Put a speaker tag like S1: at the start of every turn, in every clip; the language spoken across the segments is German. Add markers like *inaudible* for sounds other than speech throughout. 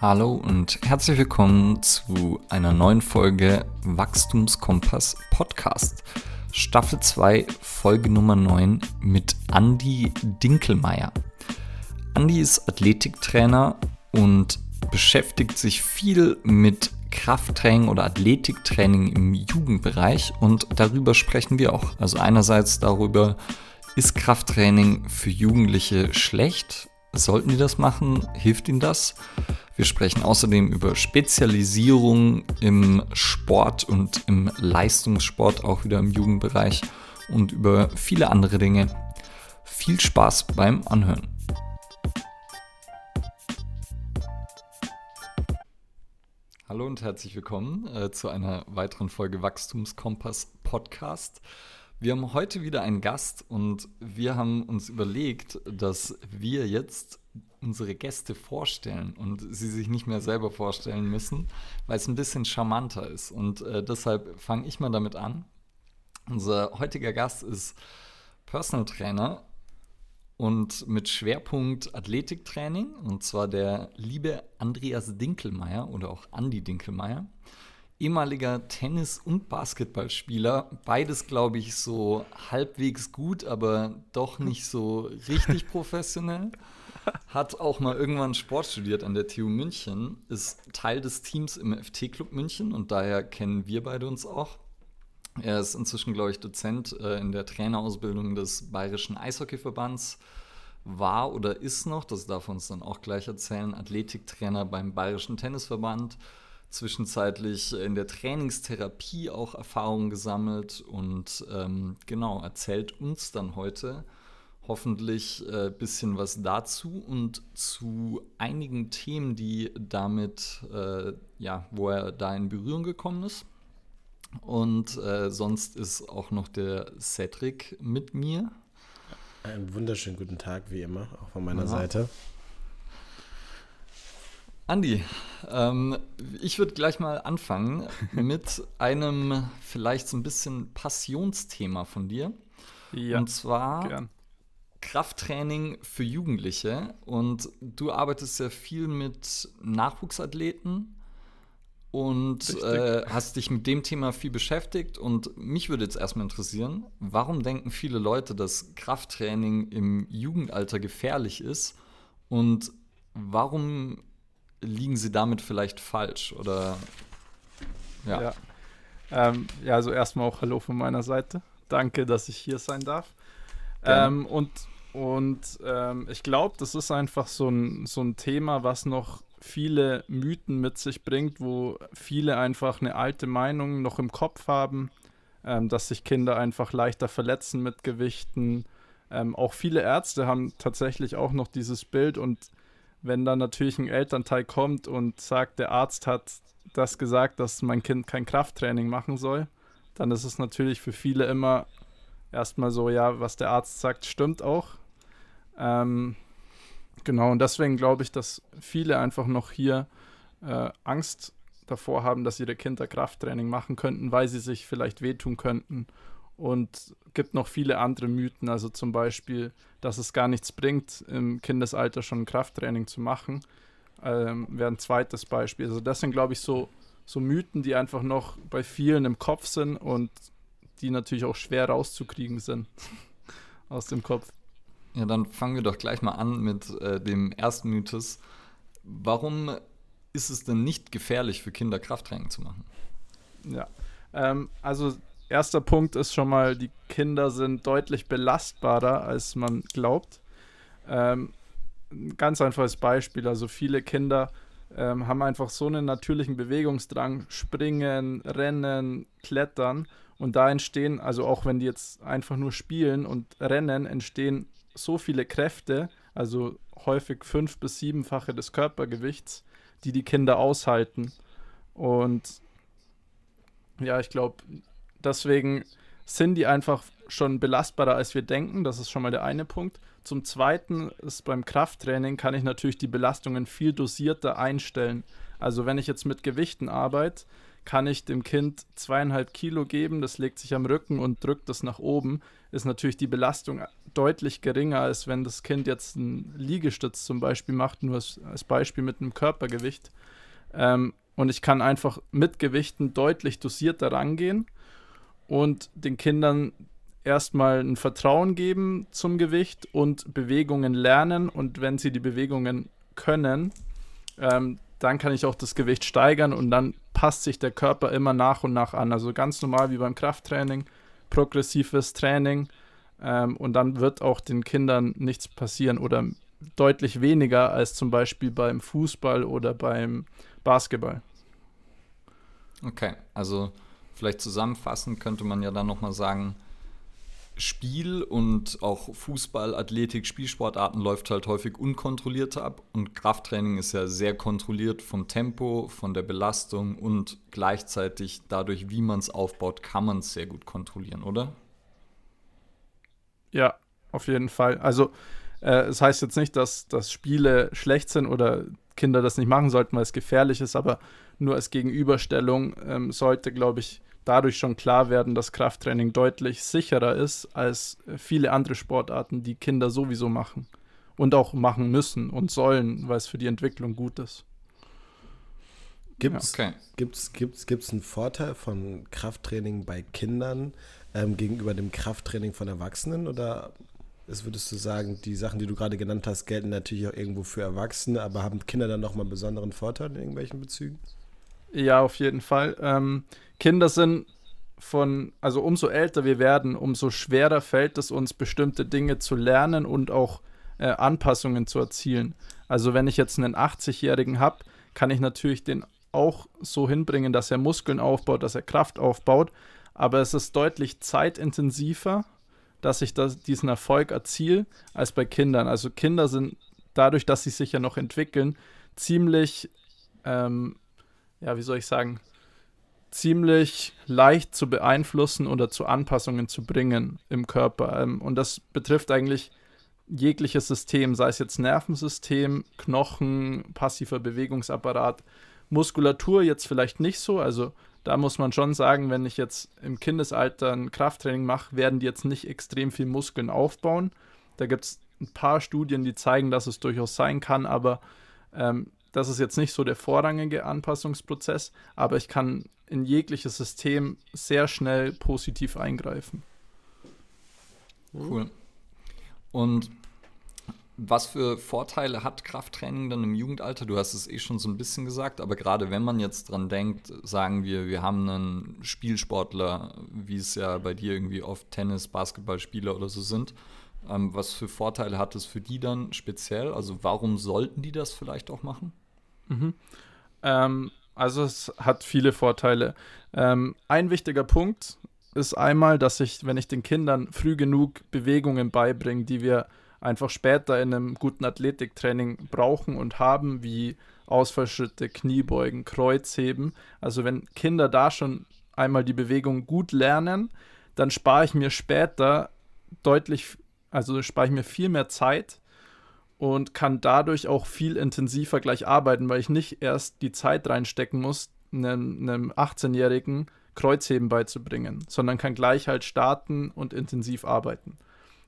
S1: Hallo und herzlich willkommen zu einer neuen Folge Wachstumskompass Podcast. Staffel 2, Folge Nummer 9 mit Andy Dinkelmeier. Andy ist Athletiktrainer und beschäftigt sich viel mit Krafttraining oder Athletiktraining im Jugendbereich und darüber sprechen wir auch. Also einerseits darüber, ist Krafttraining für Jugendliche schlecht? Sollten die das machen? Hilft ihnen das? Wir sprechen außerdem über Spezialisierung im Sport und im Leistungssport, auch wieder im Jugendbereich und über viele andere Dinge. Viel Spaß beim Anhören. Hallo und herzlich willkommen äh, zu einer weiteren Folge Wachstumskompass Podcast. Wir haben heute wieder einen Gast und wir haben uns überlegt, dass wir jetzt unsere Gäste vorstellen und sie sich nicht mehr selber vorstellen müssen, weil es ein bisschen charmanter ist. Und äh, deshalb fange ich mal damit an. Unser heutiger Gast ist Personal Trainer und mit Schwerpunkt Athletiktraining und zwar der liebe Andreas Dinkelmeier oder auch Andy Dinkelmeier. Ehemaliger Tennis- und Basketballspieler, beides glaube ich so halbwegs gut, aber doch nicht so richtig *laughs* professionell. Hat auch mal irgendwann Sport studiert an der TU München, ist Teil des Teams im FT-Club München und daher kennen wir beide uns auch. Er ist inzwischen, glaube ich, Dozent äh, in der Trainerausbildung des Bayerischen Eishockeyverbands, war oder ist noch, das darf er uns dann auch gleich erzählen, Athletiktrainer beim Bayerischen Tennisverband, zwischenzeitlich in der Trainingstherapie auch Erfahrungen gesammelt und ähm, genau, erzählt uns dann heute, hoffentlich ein äh, bisschen was dazu und zu einigen Themen, die damit, äh, ja, wo er da in Berührung gekommen ist. Und äh, sonst ist auch noch der Cedric mit mir.
S2: Einen wunderschönen guten Tag, wie immer, auch von meiner ja. Seite.
S1: Andi, ähm, ich würde gleich mal anfangen mit einem vielleicht so ein bisschen Passionsthema von dir. Ja, und zwar gern. Krafttraining für Jugendliche und du arbeitest ja viel mit Nachwuchsathleten und äh, hast dich mit dem Thema viel beschäftigt. Und mich würde jetzt erstmal interessieren, warum denken viele Leute, dass Krafttraining im Jugendalter gefährlich ist und warum liegen sie damit vielleicht falsch? Oder
S3: ja. Ja, ähm, ja also erstmal auch Hallo von meiner Seite. Danke, dass ich hier sein darf. Ähm, und und ähm, ich glaube, das ist einfach so ein, so ein Thema, was noch viele Mythen mit sich bringt, wo viele einfach eine alte Meinung noch im Kopf haben, ähm, dass sich Kinder einfach leichter verletzen mit Gewichten. Ähm, auch viele Ärzte haben tatsächlich auch noch dieses Bild und wenn dann natürlich ein Elternteil kommt und sagt, der Arzt hat das gesagt, dass mein Kind kein Krafttraining machen soll, dann ist es natürlich für viele immer erstmal so, ja, was der Arzt sagt, stimmt auch. Ähm, genau, und deswegen glaube ich, dass viele einfach noch hier äh, Angst davor haben, dass ihre Kinder Krafttraining machen könnten, weil sie sich vielleicht wehtun könnten. Und gibt noch viele andere Mythen, also zum Beispiel, dass es gar nichts bringt, im Kindesalter schon Krafttraining zu machen. Ähm, Wäre ein zweites Beispiel. Also das sind, glaube ich, so, so Mythen, die einfach noch bei vielen im Kopf sind und die natürlich auch schwer rauszukriegen sind *laughs* aus dem Kopf.
S1: Ja, dann fangen wir doch gleich mal an mit äh, dem ersten Mythos. Warum ist es denn nicht gefährlich für Kinder Krafttraining zu machen?
S3: Ja, ähm, also erster Punkt ist schon mal, die Kinder sind deutlich belastbarer, als man glaubt. Ähm, ein ganz einfaches Beispiel, also viele Kinder ähm, haben einfach so einen natürlichen Bewegungsdrang, springen, rennen, klettern und da entstehen, also auch wenn die jetzt einfach nur spielen und rennen, entstehen so viele Kräfte, also häufig fünf- bis siebenfache des Körpergewichts, die die Kinder aushalten. Und ja, ich glaube, deswegen sind die einfach schon belastbarer, als wir denken. Das ist schon mal der eine Punkt. Zum Zweiten ist beim Krafttraining kann ich natürlich die Belastungen viel dosierter einstellen. Also wenn ich jetzt mit Gewichten arbeite, kann ich dem Kind zweieinhalb Kilo geben, das legt sich am Rücken und drückt das nach oben, ist natürlich die Belastung deutlich geringer, als wenn das Kind jetzt einen Liegestütz zum Beispiel macht, nur als, als Beispiel mit einem Körpergewicht. Ähm, und ich kann einfach mit Gewichten deutlich dosierter rangehen und den Kindern erstmal ein Vertrauen geben zum Gewicht und Bewegungen lernen. Und wenn sie die Bewegungen können, ähm, dann kann ich auch das Gewicht steigern und dann passt sich der Körper immer nach und nach an. Also ganz normal wie beim Krafttraining, progressives Training ähm, und dann wird auch den Kindern nichts passieren oder deutlich weniger als zum Beispiel beim Fußball oder beim Basketball.
S1: Okay, also vielleicht zusammenfassend könnte man ja dann nochmal sagen, Spiel und auch Fußball, Athletik, Spielsportarten läuft halt häufig unkontrollierter ab und Krafttraining ist ja sehr kontrolliert vom Tempo, von der Belastung und gleichzeitig dadurch, wie man es aufbaut, kann man es sehr gut kontrollieren, oder?
S3: Ja, auf jeden Fall. Also äh, es heißt jetzt nicht, dass, dass Spiele schlecht sind oder Kinder das nicht machen sollten, weil es gefährlich ist, aber nur als Gegenüberstellung ähm, sollte, glaube ich, dadurch schon klar werden, dass Krafttraining deutlich sicherer ist als viele andere Sportarten, die Kinder sowieso machen und auch machen müssen und sollen, weil es für die Entwicklung gut ist.
S2: Gibt es okay. gibt's, gibt's, gibt's einen Vorteil von Krafttraining bei Kindern ähm, gegenüber dem Krafttraining von Erwachsenen? Oder ist, würdest du sagen, die Sachen, die du gerade genannt hast, gelten natürlich auch irgendwo für Erwachsene, aber haben Kinder dann nochmal einen besonderen Vorteil in irgendwelchen Bezügen?
S3: Ja, auf jeden Fall. Ähm, Kinder sind von, also umso älter wir werden, umso schwerer fällt es uns, bestimmte Dinge zu lernen und auch äh, Anpassungen zu erzielen. Also wenn ich jetzt einen 80-Jährigen habe, kann ich natürlich den auch so hinbringen, dass er Muskeln aufbaut, dass er Kraft aufbaut, aber es ist deutlich zeitintensiver, dass ich das, diesen Erfolg erziele, als bei Kindern. Also Kinder sind dadurch, dass sie sich ja noch entwickeln, ziemlich ähm, ja, wie soll ich sagen, ziemlich leicht zu beeinflussen oder zu Anpassungen zu bringen im Körper. Ähm, und das betrifft eigentlich jegliches System, sei es jetzt Nervensystem, Knochen, passiver Bewegungsapparat, Muskulatur jetzt vielleicht nicht so. Also da muss man schon sagen, wenn ich jetzt im Kindesalter ein Krafttraining mache, werden die jetzt nicht extrem viel Muskeln aufbauen. Da gibt es ein paar Studien, die zeigen, dass es durchaus sein kann, aber ähm, das ist jetzt nicht so der vorrangige Anpassungsprozess, aber ich kann in jegliches System sehr schnell positiv eingreifen.
S1: Cool. Und was für Vorteile hat Krafttraining dann im Jugendalter? Du hast es eh schon so ein bisschen gesagt, aber gerade wenn man jetzt dran denkt, sagen wir, wir haben einen Spielsportler, wie es ja bei dir irgendwie oft Tennis, Basketballspieler oder so sind, ähm, was für Vorteile hat es für die dann speziell? Also warum sollten die das vielleicht auch machen?
S3: Mhm. Ähm, also es hat viele Vorteile. Ähm, ein wichtiger Punkt ist einmal, dass ich, wenn ich den Kindern früh genug Bewegungen beibringe, die wir einfach später in einem guten Athletiktraining brauchen und haben, wie Ausfallschritte, Kniebeugen, Kreuzheben. Also wenn Kinder da schon einmal die Bewegung gut lernen, dann spare ich mir später deutlich also spare ich mir viel mehr Zeit und kann dadurch auch viel intensiver gleich arbeiten, weil ich nicht erst die Zeit reinstecken muss, einem, einem 18-Jährigen Kreuzheben beizubringen, sondern kann gleich halt starten und intensiv arbeiten.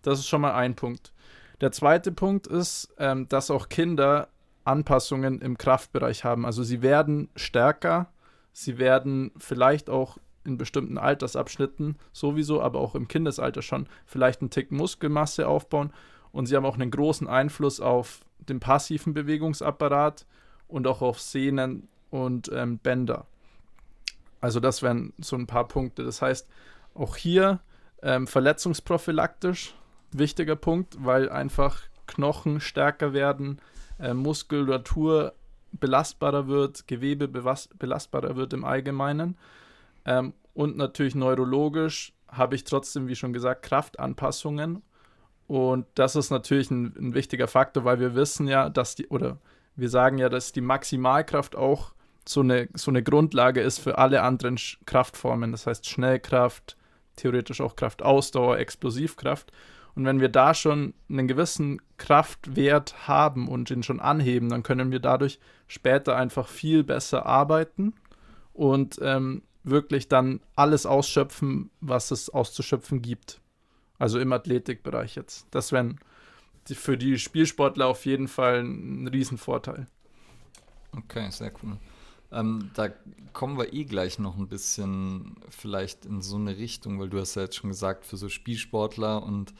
S3: Das ist schon mal ein Punkt. Der zweite Punkt ist, ähm, dass auch Kinder Anpassungen im Kraftbereich haben. Also sie werden stärker, sie werden vielleicht auch in bestimmten Altersabschnitten sowieso, aber auch im Kindesalter schon vielleicht einen Tick Muskelmasse aufbauen. Und sie haben auch einen großen Einfluss auf den passiven Bewegungsapparat und auch auf Sehnen und ähm, Bänder. Also das wären so ein paar Punkte. Das heißt, auch hier ähm, verletzungsprophylaktisch wichtiger Punkt, weil einfach Knochen stärker werden, äh, Muskulatur belastbarer wird, Gewebe belastbarer wird im Allgemeinen. Ähm, und natürlich neurologisch habe ich trotzdem, wie schon gesagt, Kraftanpassungen. Und das ist natürlich ein, ein, wichtiger Faktor, weil wir wissen ja, dass die, oder wir sagen ja, dass die Maximalkraft auch so eine, so eine Grundlage ist für alle anderen Kraftformen. Das heißt Schnellkraft, theoretisch auch Kraftausdauer, Explosivkraft. Und wenn wir da schon einen gewissen Kraftwert haben und ihn schon anheben, dann können wir dadurch später einfach viel besser arbeiten und ähm, wirklich dann alles ausschöpfen, was es auszuschöpfen gibt. Also im Athletikbereich jetzt. Das wäre für die Spielsportler auf jeden Fall ein Riesenvorteil.
S1: Okay, sehr cool. Ähm, da kommen wir eh gleich noch ein bisschen vielleicht in so eine Richtung, weil du hast ja jetzt schon gesagt, für so Spielsportler und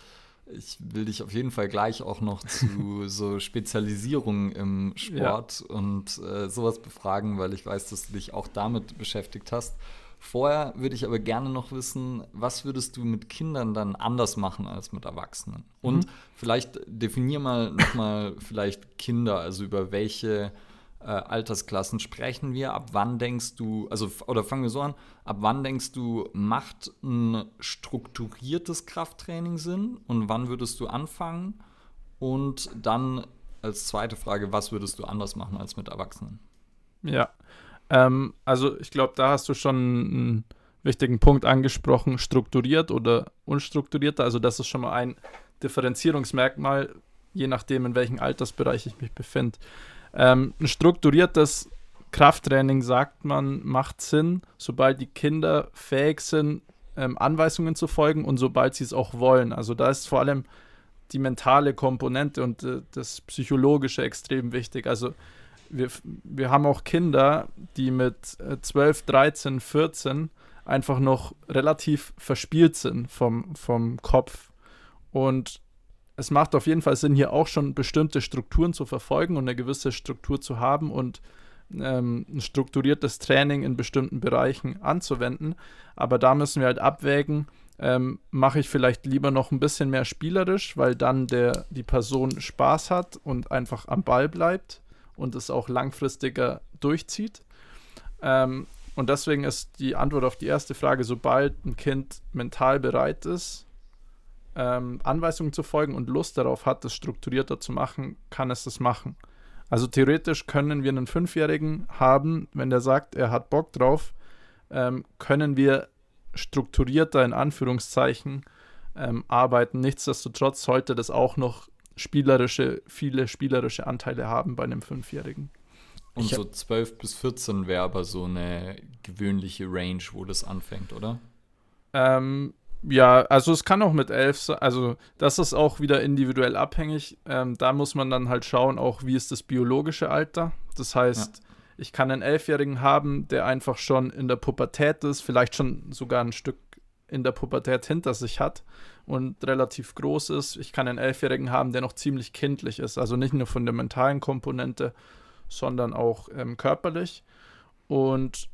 S1: ich will dich auf jeden Fall gleich auch noch zu *laughs* so Spezialisierungen im Sport ja. und äh, sowas befragen, weil ich weiß, dass du dich auch damit beschäftigt hast. Vorher würde ich aber gerne noch wissen, was würdest du mit Kindern dann anders machen als mit Erwachsenen? Und mhm. vielleicht definier mal nochmal vielleicht Kinder, also über welche äh, Altersklassen sprechen wir? Ab wann denkst du, also oder fangen wir so an, ab wann denkst du, macht ein strukturiertes Krafttraining Sinn und wann würdest du anfangen? Und dann als zweite Frage, was würdest du anders machen als mit Erwachsenen?
S3: Ja, ähm, also ich glaube, da hast du schon einen wichtigen Punkt angesprochen, strukturiert oder unstrukturiert. Also das ist schon mal ein Differenzierungsmerkmal, je nachdem, in welchem Altersbereich ich mich befinde. Ähm, ein strukturiertes Krafttraining, sagt man, macht Sinn, sobald die Kinder fähig sind, ähm, Anweisungen zu folgen und sobald sie es auch wollen. Also da ist vor allem die mentale Komponente und äh, das Psychologische extrem wichtig. Also wir, wir haben auch Kinder, die mit 12, 13, 14 einfach noch relativ verspielt sind vom, vom Kopf. Und es macht auf jeden Fall Sinn, hier auch schon bestimmte Strukturen zu verfolgen und eine gewisse Struktur zu haben und ähm, ein strukturiertes Training in bestimmten Bereichen anzuwenden. Aber da müssen wir halt abwägen, ähm, mache ich vielleicht lieber noch ein bisschen mehr spielerisch, weil dann der, die Person Spaß hat und einfach am Ball bleibt und es auch langfristiger durchzieht. Ähm, und deswegen ist die Antwort auf die erste Frage, sobald ein Kind mental bereit ist, ähm, Anweisungen zu folgen und Lust darauf hat, das strukturierter zu machen, kann es das machen. Also theoretisch können wir einen Fünfjährigen haben, wenn der sagt, er hat Bock drauf, ähm, können wir strukturierter in Anführungszeichen ähm, arbeiten. Nichtsdestotrotz sollte das auch noch spielerische, viele spielerische Anteile haben bei einem Fünfjährigen.
S1: Und so 12 bis 14 wäre aber so eine gewöhnliche Range, wo das anfängt, oder?
S3: Ähm, ja, also es kann auch mit elf sein. Also das ist auch wieder individuell abhängig. Ähm, da muss man dann halt schauen, auch wie ist das biologische Alter. Das heißt, ja. ich kann einen Elfjährigen haben, der einfach schon in der Pubertät ist, vielleicht schon sogar ein Stück in der Pubertät hinter sich hat und relativ groß ist. Ich kann einen Elfjährigen haben, der noch ziemlich kindlich ist. Also nicht nur von der mentalen Komponente, sondern auch ähm, körperlich. Und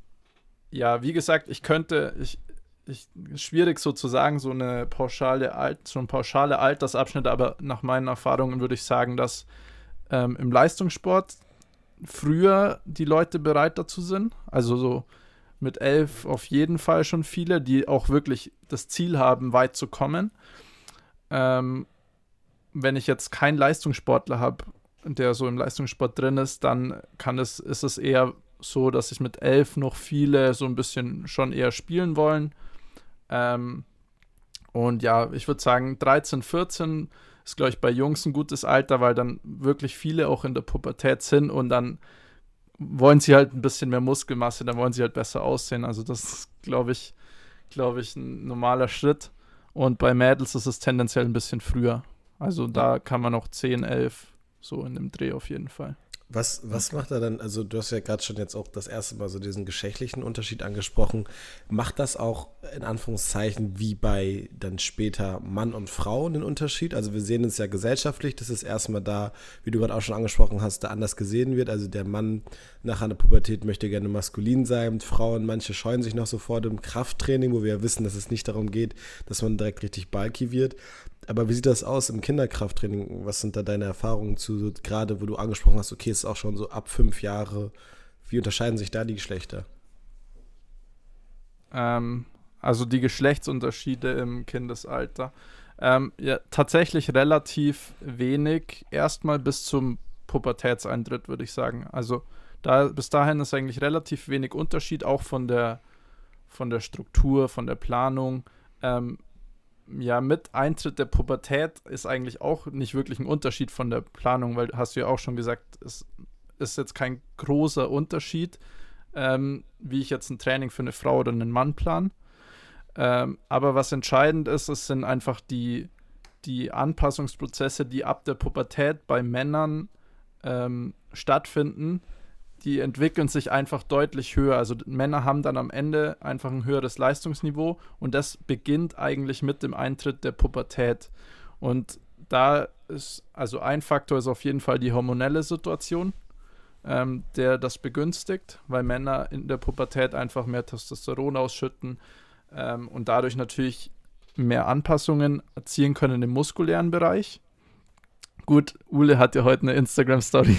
S3: ja, wie gesagt, ich könnte, ich, ich, schwierig sozusagen, so eine pauschale, Alt, so ein pauschale Altersabschnitt, aber nach meinen Erfahrungen würde ich sagen, dass ähm, im Leistungssport früher die Leute bereit dazu sind. Also so mit elf auf jeden Fall schon viele, die auch wirklich das Ziel haben, weit zu kommen. Ähm, wenn ich jetzt keinen Leistungssportler habe, der so im Leistungssport drin ist, dann kann es, ist es eher so, dass sich mit elf noch viele so ein bisschen schon eher spielen wollen ähm, und ja, ich würde sagen, 13, 14 ist, glaube ich, bei Jungs ein gutes Alter, weil dann wirklich viele auch in der Pubertät sind und dann wollen sie halt ein bisschen mehr Muskelmasse, dann wollen sie halt besser aussehen. Also das ist, glaube ich, glaube ich, ein normaler Schritt. Und bei Mädels ist es tendenziell ein bisschen früher. Also da kann man auch 10, 11 so in dem Dreh auf jeden Fall.
S2: Was, was macht er dann, also du hast ja gerade schon jetzt auch das erste Mal so diesen geschlechtlichen Unterschied angesprochen. Macht das auch in Anführungszeichen wie bei dann später Mann und Frau einen Unterschied? Also wir sehen es ja gesellschaftlich, dass es erstmal da, wie du gerade auch schon angesprochen hast, da anders gesehen wird. Also der Mann nach einer Pubertät möchte gerne maskulin sein. Frauen, manche scheuen sich noch so vor dem Krafttraining, wo wir ja wissen, dass es nicht darum geht, dass man direkt richtig bulky wird. Aber wie sieht das aus im Kinderkrafttraining? Was sind da deine Erfahrungen zu, gerade wo du angesprochen hast, okay, es ist auch schon so ab fünf Jahre. Wie unterscheiden sich da die Geschlechter?
S3: Ähm, also die Geschlechtsunterschiede im Kindesalter. Ähm, ja, tatsächlich relativ wenig. Erstmal bis zum Pubertätseintritt, würde ich sagen. Also da, bis dahin ist eigentlich relativ wenig Unterschied, auch von der, von der Struktur, von der Planung. Ähm, ja, mit Eintritt der Pubertät ist eigentlich auch nicht wirklich ein Unterschied von der Planung, weil hast du ja auch schon gesagt, es ist jetzt kein großer Unterschied. ähm, wie ich jetzt ein Training für eine Frau oder einen Mann plan. Ähm, aber was entscheidend ist, es sind einfach die, die Anpassungsprozesse, die ab der Pubertät bei Männern ähm, stattfinden, die entwickeln sich einfach deutlich höher. Also Männer haben dann am Ende einfach ein höheres Leistungsniveau und das beginnt eigentlich mit dem Eintritt der Pubertät. Und da ist, also ein Faktor ist auf jeden Fall die hormonelle Situation, ähm, der das begünstigt, weil Männer in der Pubertät einfach mehr Testosteron ausschütten ähm, und dadurch natürlich mehr Anpassungen erzielen können im muskulären Bereich. Gut, Ule hat ja heute eine Instagram-Story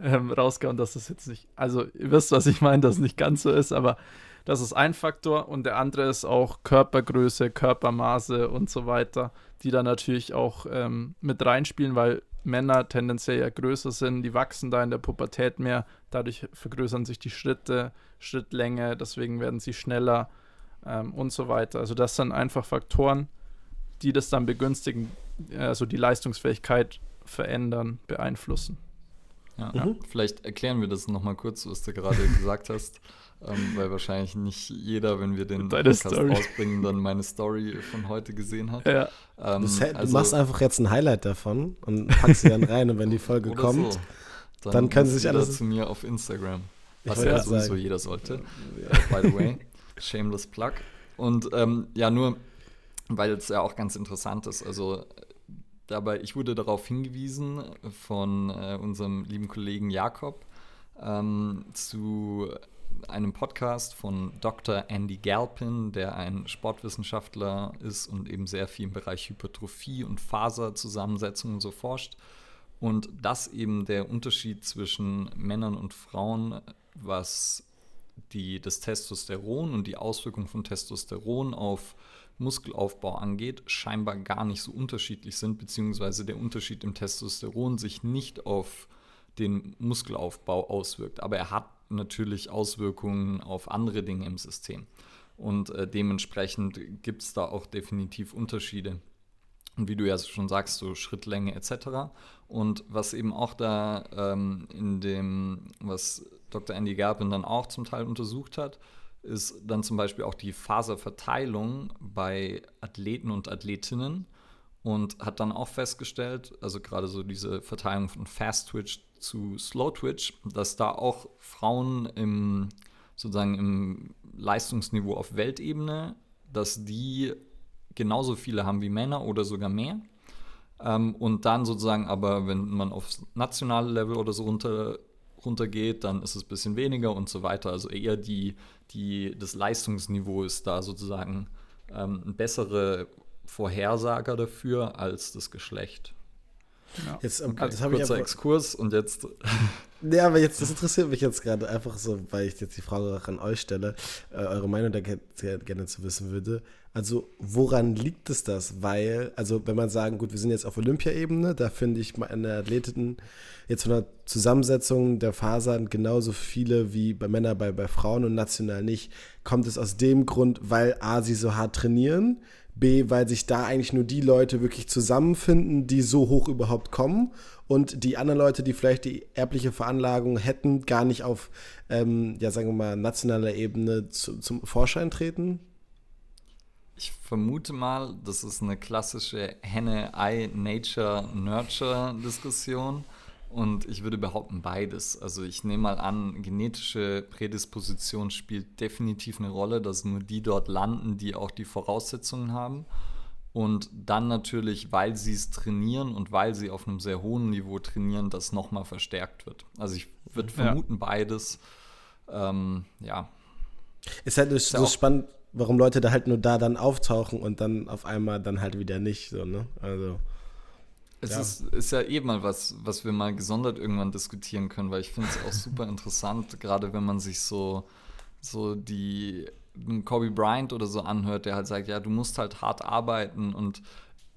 S3: ähm, rausgehauen, dass das jetzt nicht, also ihr wisst, was ich meine, dass es nicht ganz so ist, aber das ist ein Faktor und der andere ist auch Körpergröße, Körpermaße und so weiter, die da natürlich auch ähm, mit reinspielen, weil Männer tendenziell ja größer sind, die wachsen da in der Pubertät mehr, dadurch vergrößern sich die Schritte, Schrittlänge, deswegen werden sie schneller ähm, und so weiter. Also das sind einfach Faktoren, die das dann begünstigen, also die Leistungsfähigkeit verändern, beeinflussen.
S1: Ja, mhm. Vielleicht erklären wir das nochmal kurz, was du gerade *laughs* gesagt hast, ähm, weil wahrscheinlich nicht jeder, wenn wir den
S3: Deine Podcast Story.
S1: rausbringen, dann meine Story von heute gesehen hat.
S3: Ja.
S2: Ähm, du also, machst einfach jetzt ein Highlight davon und packst sie dann rein und wenn die Folge kommt, so. dann, dann können sie sich alles
S1: zu mir auf Instagram, was ja sowieso sagen. jeder sollte. Ja. By the way, shameless plug. Und ähm, ja, nur weil es ja auch ganz interessant ist. Also dabei, ich wurde darauf hingewiesen von äh, unserem lieben Kollegen Jakob ähm, zu einem Podcast von Dr. Andy Galpin, der ein Sportwissenschaftler ist und eben sehr viel im Bereich Hypertrophie und Faserzusammensetzung und so forscht. Und das eben der Unterschied zwischen Männern und Frauen, was die, das Testosteron und die Auswirkung von Testosteron auf Muskelaufbau angeht, scheinbar gar nicht so unterschiedlich sind, beziehungsweise der Unterschied im Testosteron sich nicht auf den Muskelaufbau auswirkt. Aber er hat natürlich Auswirkungen auf andere Dinge im System. Und äh, dementsprechend gibt es da auch definitiv Unterschiede. Und wie du ja schon sagst, so Schrittlänge etc. Und was eben auch da ähm, in dem, was Dr. Andy Garbin dann auch zum Teil untersucht hat, ist dann zum Beispiel auch die Faserverteilung bei Athleten und Athletinnen und hat dann auch festgestellt, also gerade so diese Verteilung von Fast Twitch zu Slow Twitch, dass da auch Frauen im sozusagen im Leistungsniveau auf Weltebene, dass die genauso viele haben wie Männer oder sogar mehr. Ähm, und dann sozusagen aber, wenn man aufs nationale Level oder so runter runtergeht, dann ist es ein bisschen weniger und so weiter. Also eher die, die, das Leistungsniveau ist da sozusagen ähm, ein bessere Vorhersager dafür als das Geschlecht.
S2: Ja. Jetzt, um,
S1: das kurzer ich Exkurs und jetzt. *laughs*
S2: Ja, aber jetzt, das interessiert mich jetzt gerade einfach so, weil ich jetzt die Frage auch an euch stelle, äh, eure Meinung da gerne zu wissen würde. Also, woran liegt es das? Weil, also, wenn man sagen, gut, wir sind jetzt auf Olympiaebene, da finde ich meine Athletinnen jetzt von der Zusammensetzung der Fasern genauso viele wie bei Männern, bei, bei Frauen und national nicht. Kommt es aus dem Grund, weil A, sie so hart trainieren, B, weil sich da eigentlich nur die Leute wirklich zusammenfinden, die so hoch überhaupt kommen und die anderen Leute, die vielleicht die erbliche Veranlagung hätten, gar nicht auf, ähm, ja, sagen wir mal, nationaler Ebene zu, zum Vorschein treten?
S1: Ich vermute mal, das ist eine klassische Henne-Ei-Nature-Nurture-Diskussion. Und ich würde behaupten, beides. Also ich nehme mal an, genetische Prädisposition spielt definitiv eine Rolle, dass nur die dort landen, die auch die Voraussetzungen haben. Und dann natürlich, weil sie es trainieren und weil sie auf einem sehr hohen Niveau trainieren, das nochmal verstärkt wird. Also ich würde vermuten, ja. beides. Ähm, ja.
S2: Ist halt ist so spannend, warum Leute da halt nur da dann auftauchen und dann auf einmal dann halt wieder nicht. So, ne? Also.
S1: Es ja. Ist, ist ja eh mal was, was wir mal gesondert irgendwann diskutieren können, weil ich finde es auch *laughs* super interessant, gerade wenn man sich so, so die Kobe Bryant oder so anhört, der halt sagt, ja, du musst halt hart arbeiten und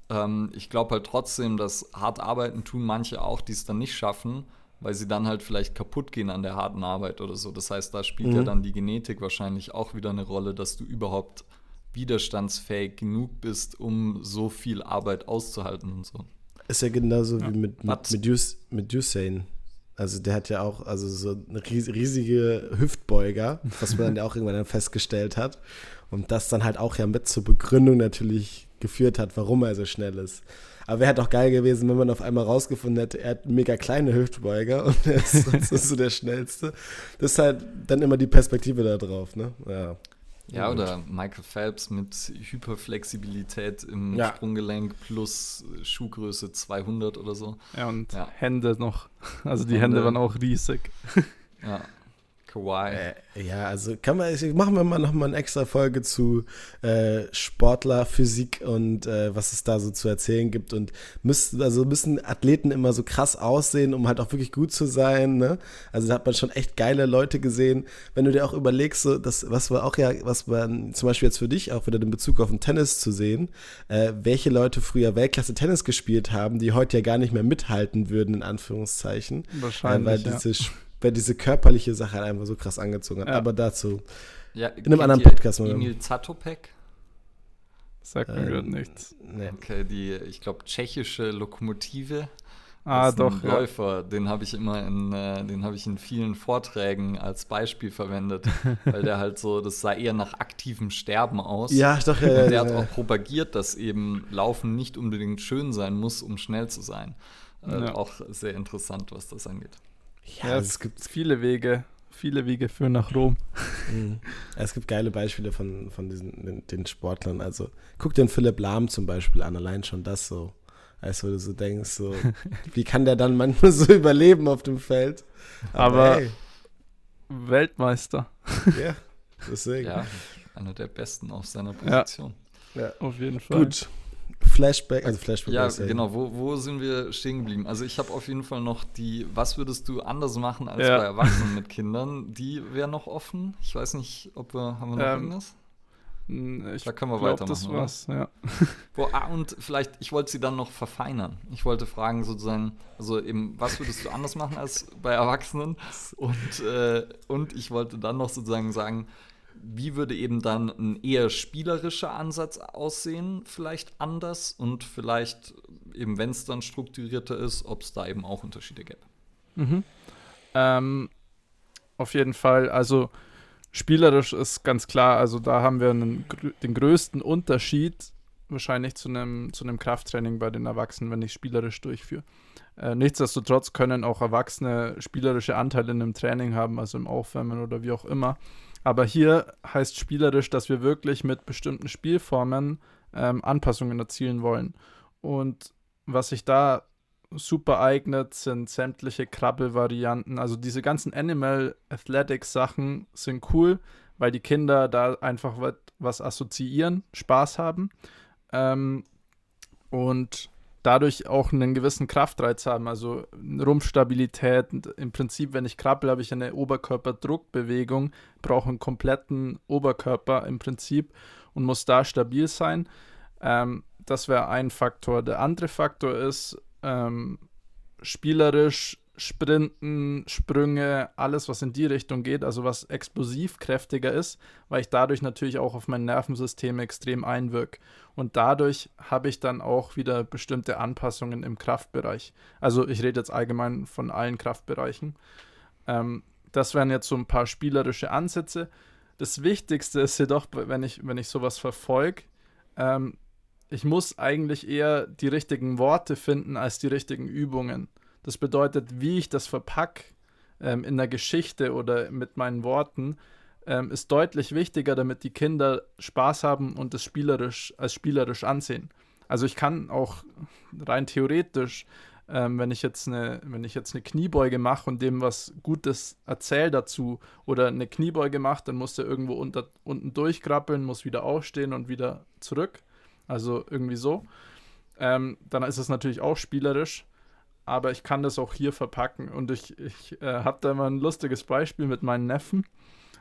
S1: ähm, ich glaube halt trotzdem, dass hart arbeiten tun manche auch, die es dann nicht schaffen, weil sie dann halt vielleicht kaputt gehen an der harten Arbeit oder so. Das heißt, da spielt mhm. ja dann die Genetik wahrscheinlich auch wieder eine Rolle, dass du überhaupt widerstandsfähig genug bist, um so viel Arbeit auszuhalten und so.
S2: Ist ja genauso ja. wie mit, mit, mit, Us, mit Usain. Also der hat ja auch also so eine riesige Hüftbeuger, was man dann *laughs* ja auch irgendwann dann festgestellt hat. Und das dann halt auch ja mit zur Begründung natürlich geführt hat, warum er so schnell ist. Aber wäre halt auch geil gewesen, wenn man auf einmal rausgefunden hätte, er hat mega kleine Hüftbeuger und er ist, *laughs* ist so der Schnellste. Das ist halt dann immer die Perspektive da drauf, ne? Ja.
S1: Ja, oder Michael Phelps mit Hyperflexibilität im ja. Sprunggelenk plus Schuhgröße 200 oder so.
S3: Ja, und ja. Hände noch. Also die Hände, Hände waren auch riesig.
S1: Ja, *laughs* Kawaii.
S2: Äh, ja, also kann man, machen wir mal nochmal eine extra Folge zu äh, Sportler, Physik und äh, was es da so zu erzählen gibt. Und müssen, also müssen Athleten immer so krass aussehen, um halt auch wirklich gut zu sein. Ne? Also da hat man schon echt geile Leute gesehen. Wenn du dir auch überlegst, so, das, was wir auch ja, was man zum Beispiel jetzt für dich auch wieder den Bezug auf den Tennis zu sehen, äh, welche Leute früher Weltklasse Tennis gespielt haben, die heute ja gar nicht mehr mithalten würden, in Anführungszeichen.
S3: Wahrscheinlich.
S2: weil diese
S3: ja
S2: weil diese körperliche Sache halt einfach so krass angezogen hat. Ja. Aber dazu
S1: ja, in einem anderen
S2: Podcast.
S1: Emil Zatopek?
S3: Sagt mir ähm, gerade nichts.
S1: Nee. Okay, die, ich glaube, tschechische Lokomotive.
S3: Ah, doch.
S1: Läufer, ja. den habe ich immer in, äh, den habe ich in vielen Vorträgen als Beispiel verwendet, *laughs* weil der halt so, das sah eher nach aktivem Sterben aus.
S2: Ja, doch. Ja,
S1: Und der
S2: ja,
S1: hat auch propagiert, dass eben Laufen nicht unbedingt schön sein muss, um schnell zu sein. Äh, auch sehr interessant, was das angeht.
S3: Ja, ja es gibt viele Wege. Viele Wege führen nach Rom. *laughs*
S2: Mhm. Es gibt geile Beispiele von, von diesen, den, den Sportlern. Also guck den Philipp Lahm zum Beispiel an, allein schon das so. Als du so denkst, so, *laughs* wie kann der dann manchmal so überleben auf dem Feld?
S3: Aber, Aber. Weltmeister.
S2: Ja, deswegen.
S1: Ja, einer der besten auf seiner Position.
S3: Ja, ja. auf jeden Fall.
S2: Gut, Flashback, also Flashback.
S1: Ja, genau. Wo, wo sind wir stehen geblieben? Also ich habe auf jeden Fall noch die, was würdest du anders machen als ja. bei Erwachsenen mit Kindern? Die wäre noch offen. Ich weiß nicht, ob wir, haben wir noch ähm, irgendwas?
S3: Ich da können wir glaub, weitermachen. Das war's, ja. *laughs*
S1: Wo, ah, und vielleicht, ich wollte sie dann noch verfeinern. Ich wollte fragen, sozusagen, also eben, was würdest du anders machen als bei Erwachsenen? *laughs* Und, äh, und ich wollte dann noch sozusagen sagen, wie würde eben dann ein eher spielerischer Ansatz aussehen, vielleicht anders und vielleicht eben, wenn es dann strukturierter ist, ob es da eben auch Unterschiede gäbe.
S3: Mhm. Ähm, auf jeden Fall, also spielerisch ist ganz klar, also da haben wir einen, den größten Unterschied wahrscheinlich zu einem, zu einem Krafttraining bei den Erwachsenen, wenn ich spielerisch durchführe. Äh, nichtsdestotrotz können auch Erwachsene spielerische Anteile in einem Training haben, also im Aufwärmen oder wie auch immer. Aber hier heißt spielerisch, dass wir wirklich mit bestimmten Spielformen ähm, Anpassungen erzielen wollen. Und was sich da super eignet, sind sämtliche Krabbelvarianten. Also diese ganzen Animal Athletics Sachen sind cool, weil die Kinder da einfach was assoziieren, Spaß haben. Ähm, und dadurch auch einen gewissen Kraftreiz haben, also Rumpfstabilität. Im Prinzip, wenn ich krabbel, habe ich eine Oberkörperdruckbewegung, brauche einen kompletten Oberkörper im Prinzip und muss da stabil sein. Ähm, das wäre ein Faktor. Der andere Faktor ist, ähm, spielerisch Sprinten, Sprünge, alles, was in die Richtung geht, also was explosiv kräftiger ist, weil ich dadurch natürlich auch auf mein Nervensystem extrem einwirke. Und dadurch habe ich dann auch wieder bestimmte Anpassungen im Kraftbereich. Also ich rede jetzt allgemein von allen Kraftbereichen. Ähm, das wären jetzt so ein paar spielerische Ansätze. Das Wichtigste ist jedoch, wenn ich, wenn ich sowas verfolge, ähm, ich muss eigentlich eher die richtigen Worte finden als die richtigen Übungen. Das bedeutet, wie ich das verpacke ähm, in der Geschichte oder mit meinen Worten, ähm, ist deutlich wichtiger, damit die Kinder Spaß haben und es spielerisch als spielerisch ansehen. Also ich kann auch rein theoretisch, ähm, wenn ich jetzt eine, wenn ich jetzt eine Kniebeuge mache und dem was Gutes erzähle dazu oder eine Kniebeuge mache, dann muss er irgendwo unter, unten durchkrabbeln, muss wieder aufstehen und wieder zurück. Also irgendwie so. Ähm, dann ist es natürlich auch spielerisch aber ich kann das auch hier verpacken. Und ich, ich äh, habe da mal ein lustiges Beispiel mit meinen Neffen.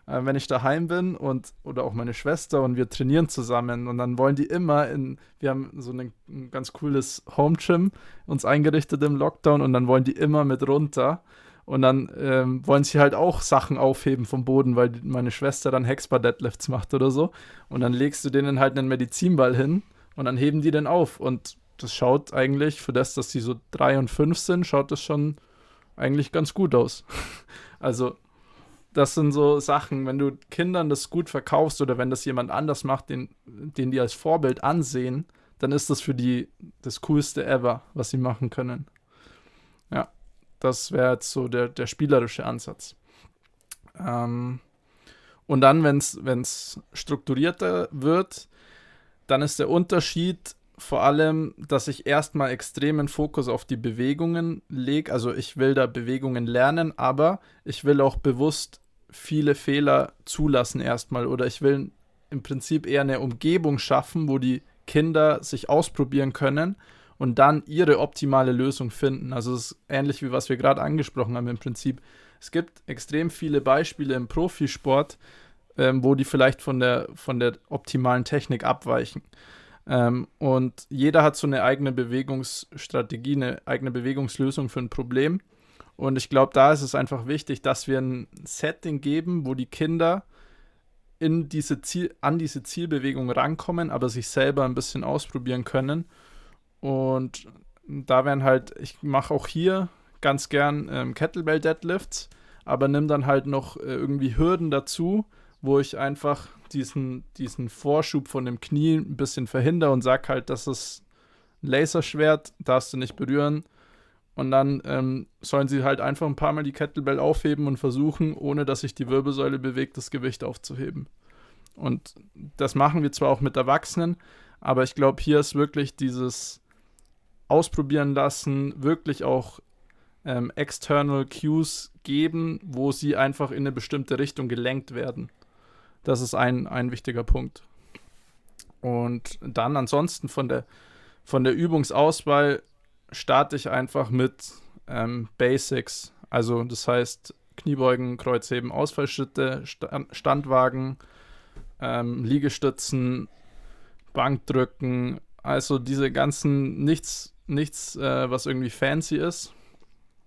S3: Äh, wenn ich daheim bin und oder auch meine Schwester und wir trainieren zusammen und dann wollen die immer in, wir haben so ein, ein ganz cooles Home Gym uns eingerichtet im Lockdown und dann wollen die immer mit runter. Und dann ähm, wollen sie halt auch Sachen aufheben vom Boden, weil meine Schwester dann Hexbar-Deadlifts macht oder so. Und dann legst du denen halt einen Medizinball hin und dann heben die den auf. Und das schaut eigentlich, für das, dass die so drei und fünf sind, schaut das schon eigentlich ganz gut aus. *laughs* also das sind so Sachen, wenn du Kindern das gut verkaufst oder wenn das jemand anders macht, den, den die als Vorbild ansehen, dann ist das für die das Coolste ever, was sie machen können. Ja, das wäre jetzt so der, der spielerische Ansatz. Ähm, und dann, wenn es strukturierter wird, dann ist der Unterschied vor allem, dass ich erstmal extremen Fokus auf die Bewegungen lege. Also ich will da Bewegungen lernen, aber ich will auch bewusst viele Fehler zulassen erstmal. Oder ich will im Prinzip eher eine Umgebung schaffen, wo die Kinder sich ausprobieren können und dann ihre optimale Lösung finden. Also es ist ähnlich wie was wir gerade angesprochen haben im Prinzip. Es gibt extrem viele Beispiele im Profisport, ähm, wo die vielleicht von der, von der optimalen Technik abweichen. Ähm, und jeder hat so eine eigene Bewegungsstrategie, eine eigene Bewegungslösung für ein Problem. Und ich glaube, da ist es einfach wichtig, dass wir ein Setting geben, wo die Kinder in diese Ziel, an diese Zielbewegung rankommen, aber sich selber ein bisschen ausprobieren können. Und da werden halt, ich mache auch hier ganz gern ähm, Kettlebell Deadlifts, aber nimm dann halt noch äh, irgendwie Hürden dazu, wo ich einfach diesen, diesen Vorschub von dem Knie ein bisschen verhindere und sag halt, das ist ein Laserschwert, darfst du nicht berühren. Und dann ähm, sollen sie halt einfach ein paar Mal die Kettlebell aufheben und versuchen, ohne dass sich die Wirbelsäule bewegt, das Gewicht aufzuheben. Und das machen wir zwar auch mit Erwachsenen, aber ich glaube, hier ist wirklich dieses Ausprobieren lassen, wirklich auch ähm, external Cues geben, wo sie einfach in eine bestimmte Richtung gelenkt werden. Das ist ein, ein wichtiger Punkt. Und dann ansonsten von der, von der Übungsauswahl starte ich einfach mit ähm, Basics. Also das heißt Kniebeugen, Kreuzheben, Ausfallschritte, Stand Standwagen, ähm, Liegestützen, Bankdrücken. Also diese ganzen, nichts, nichts äh, was irgendwie fancy ist.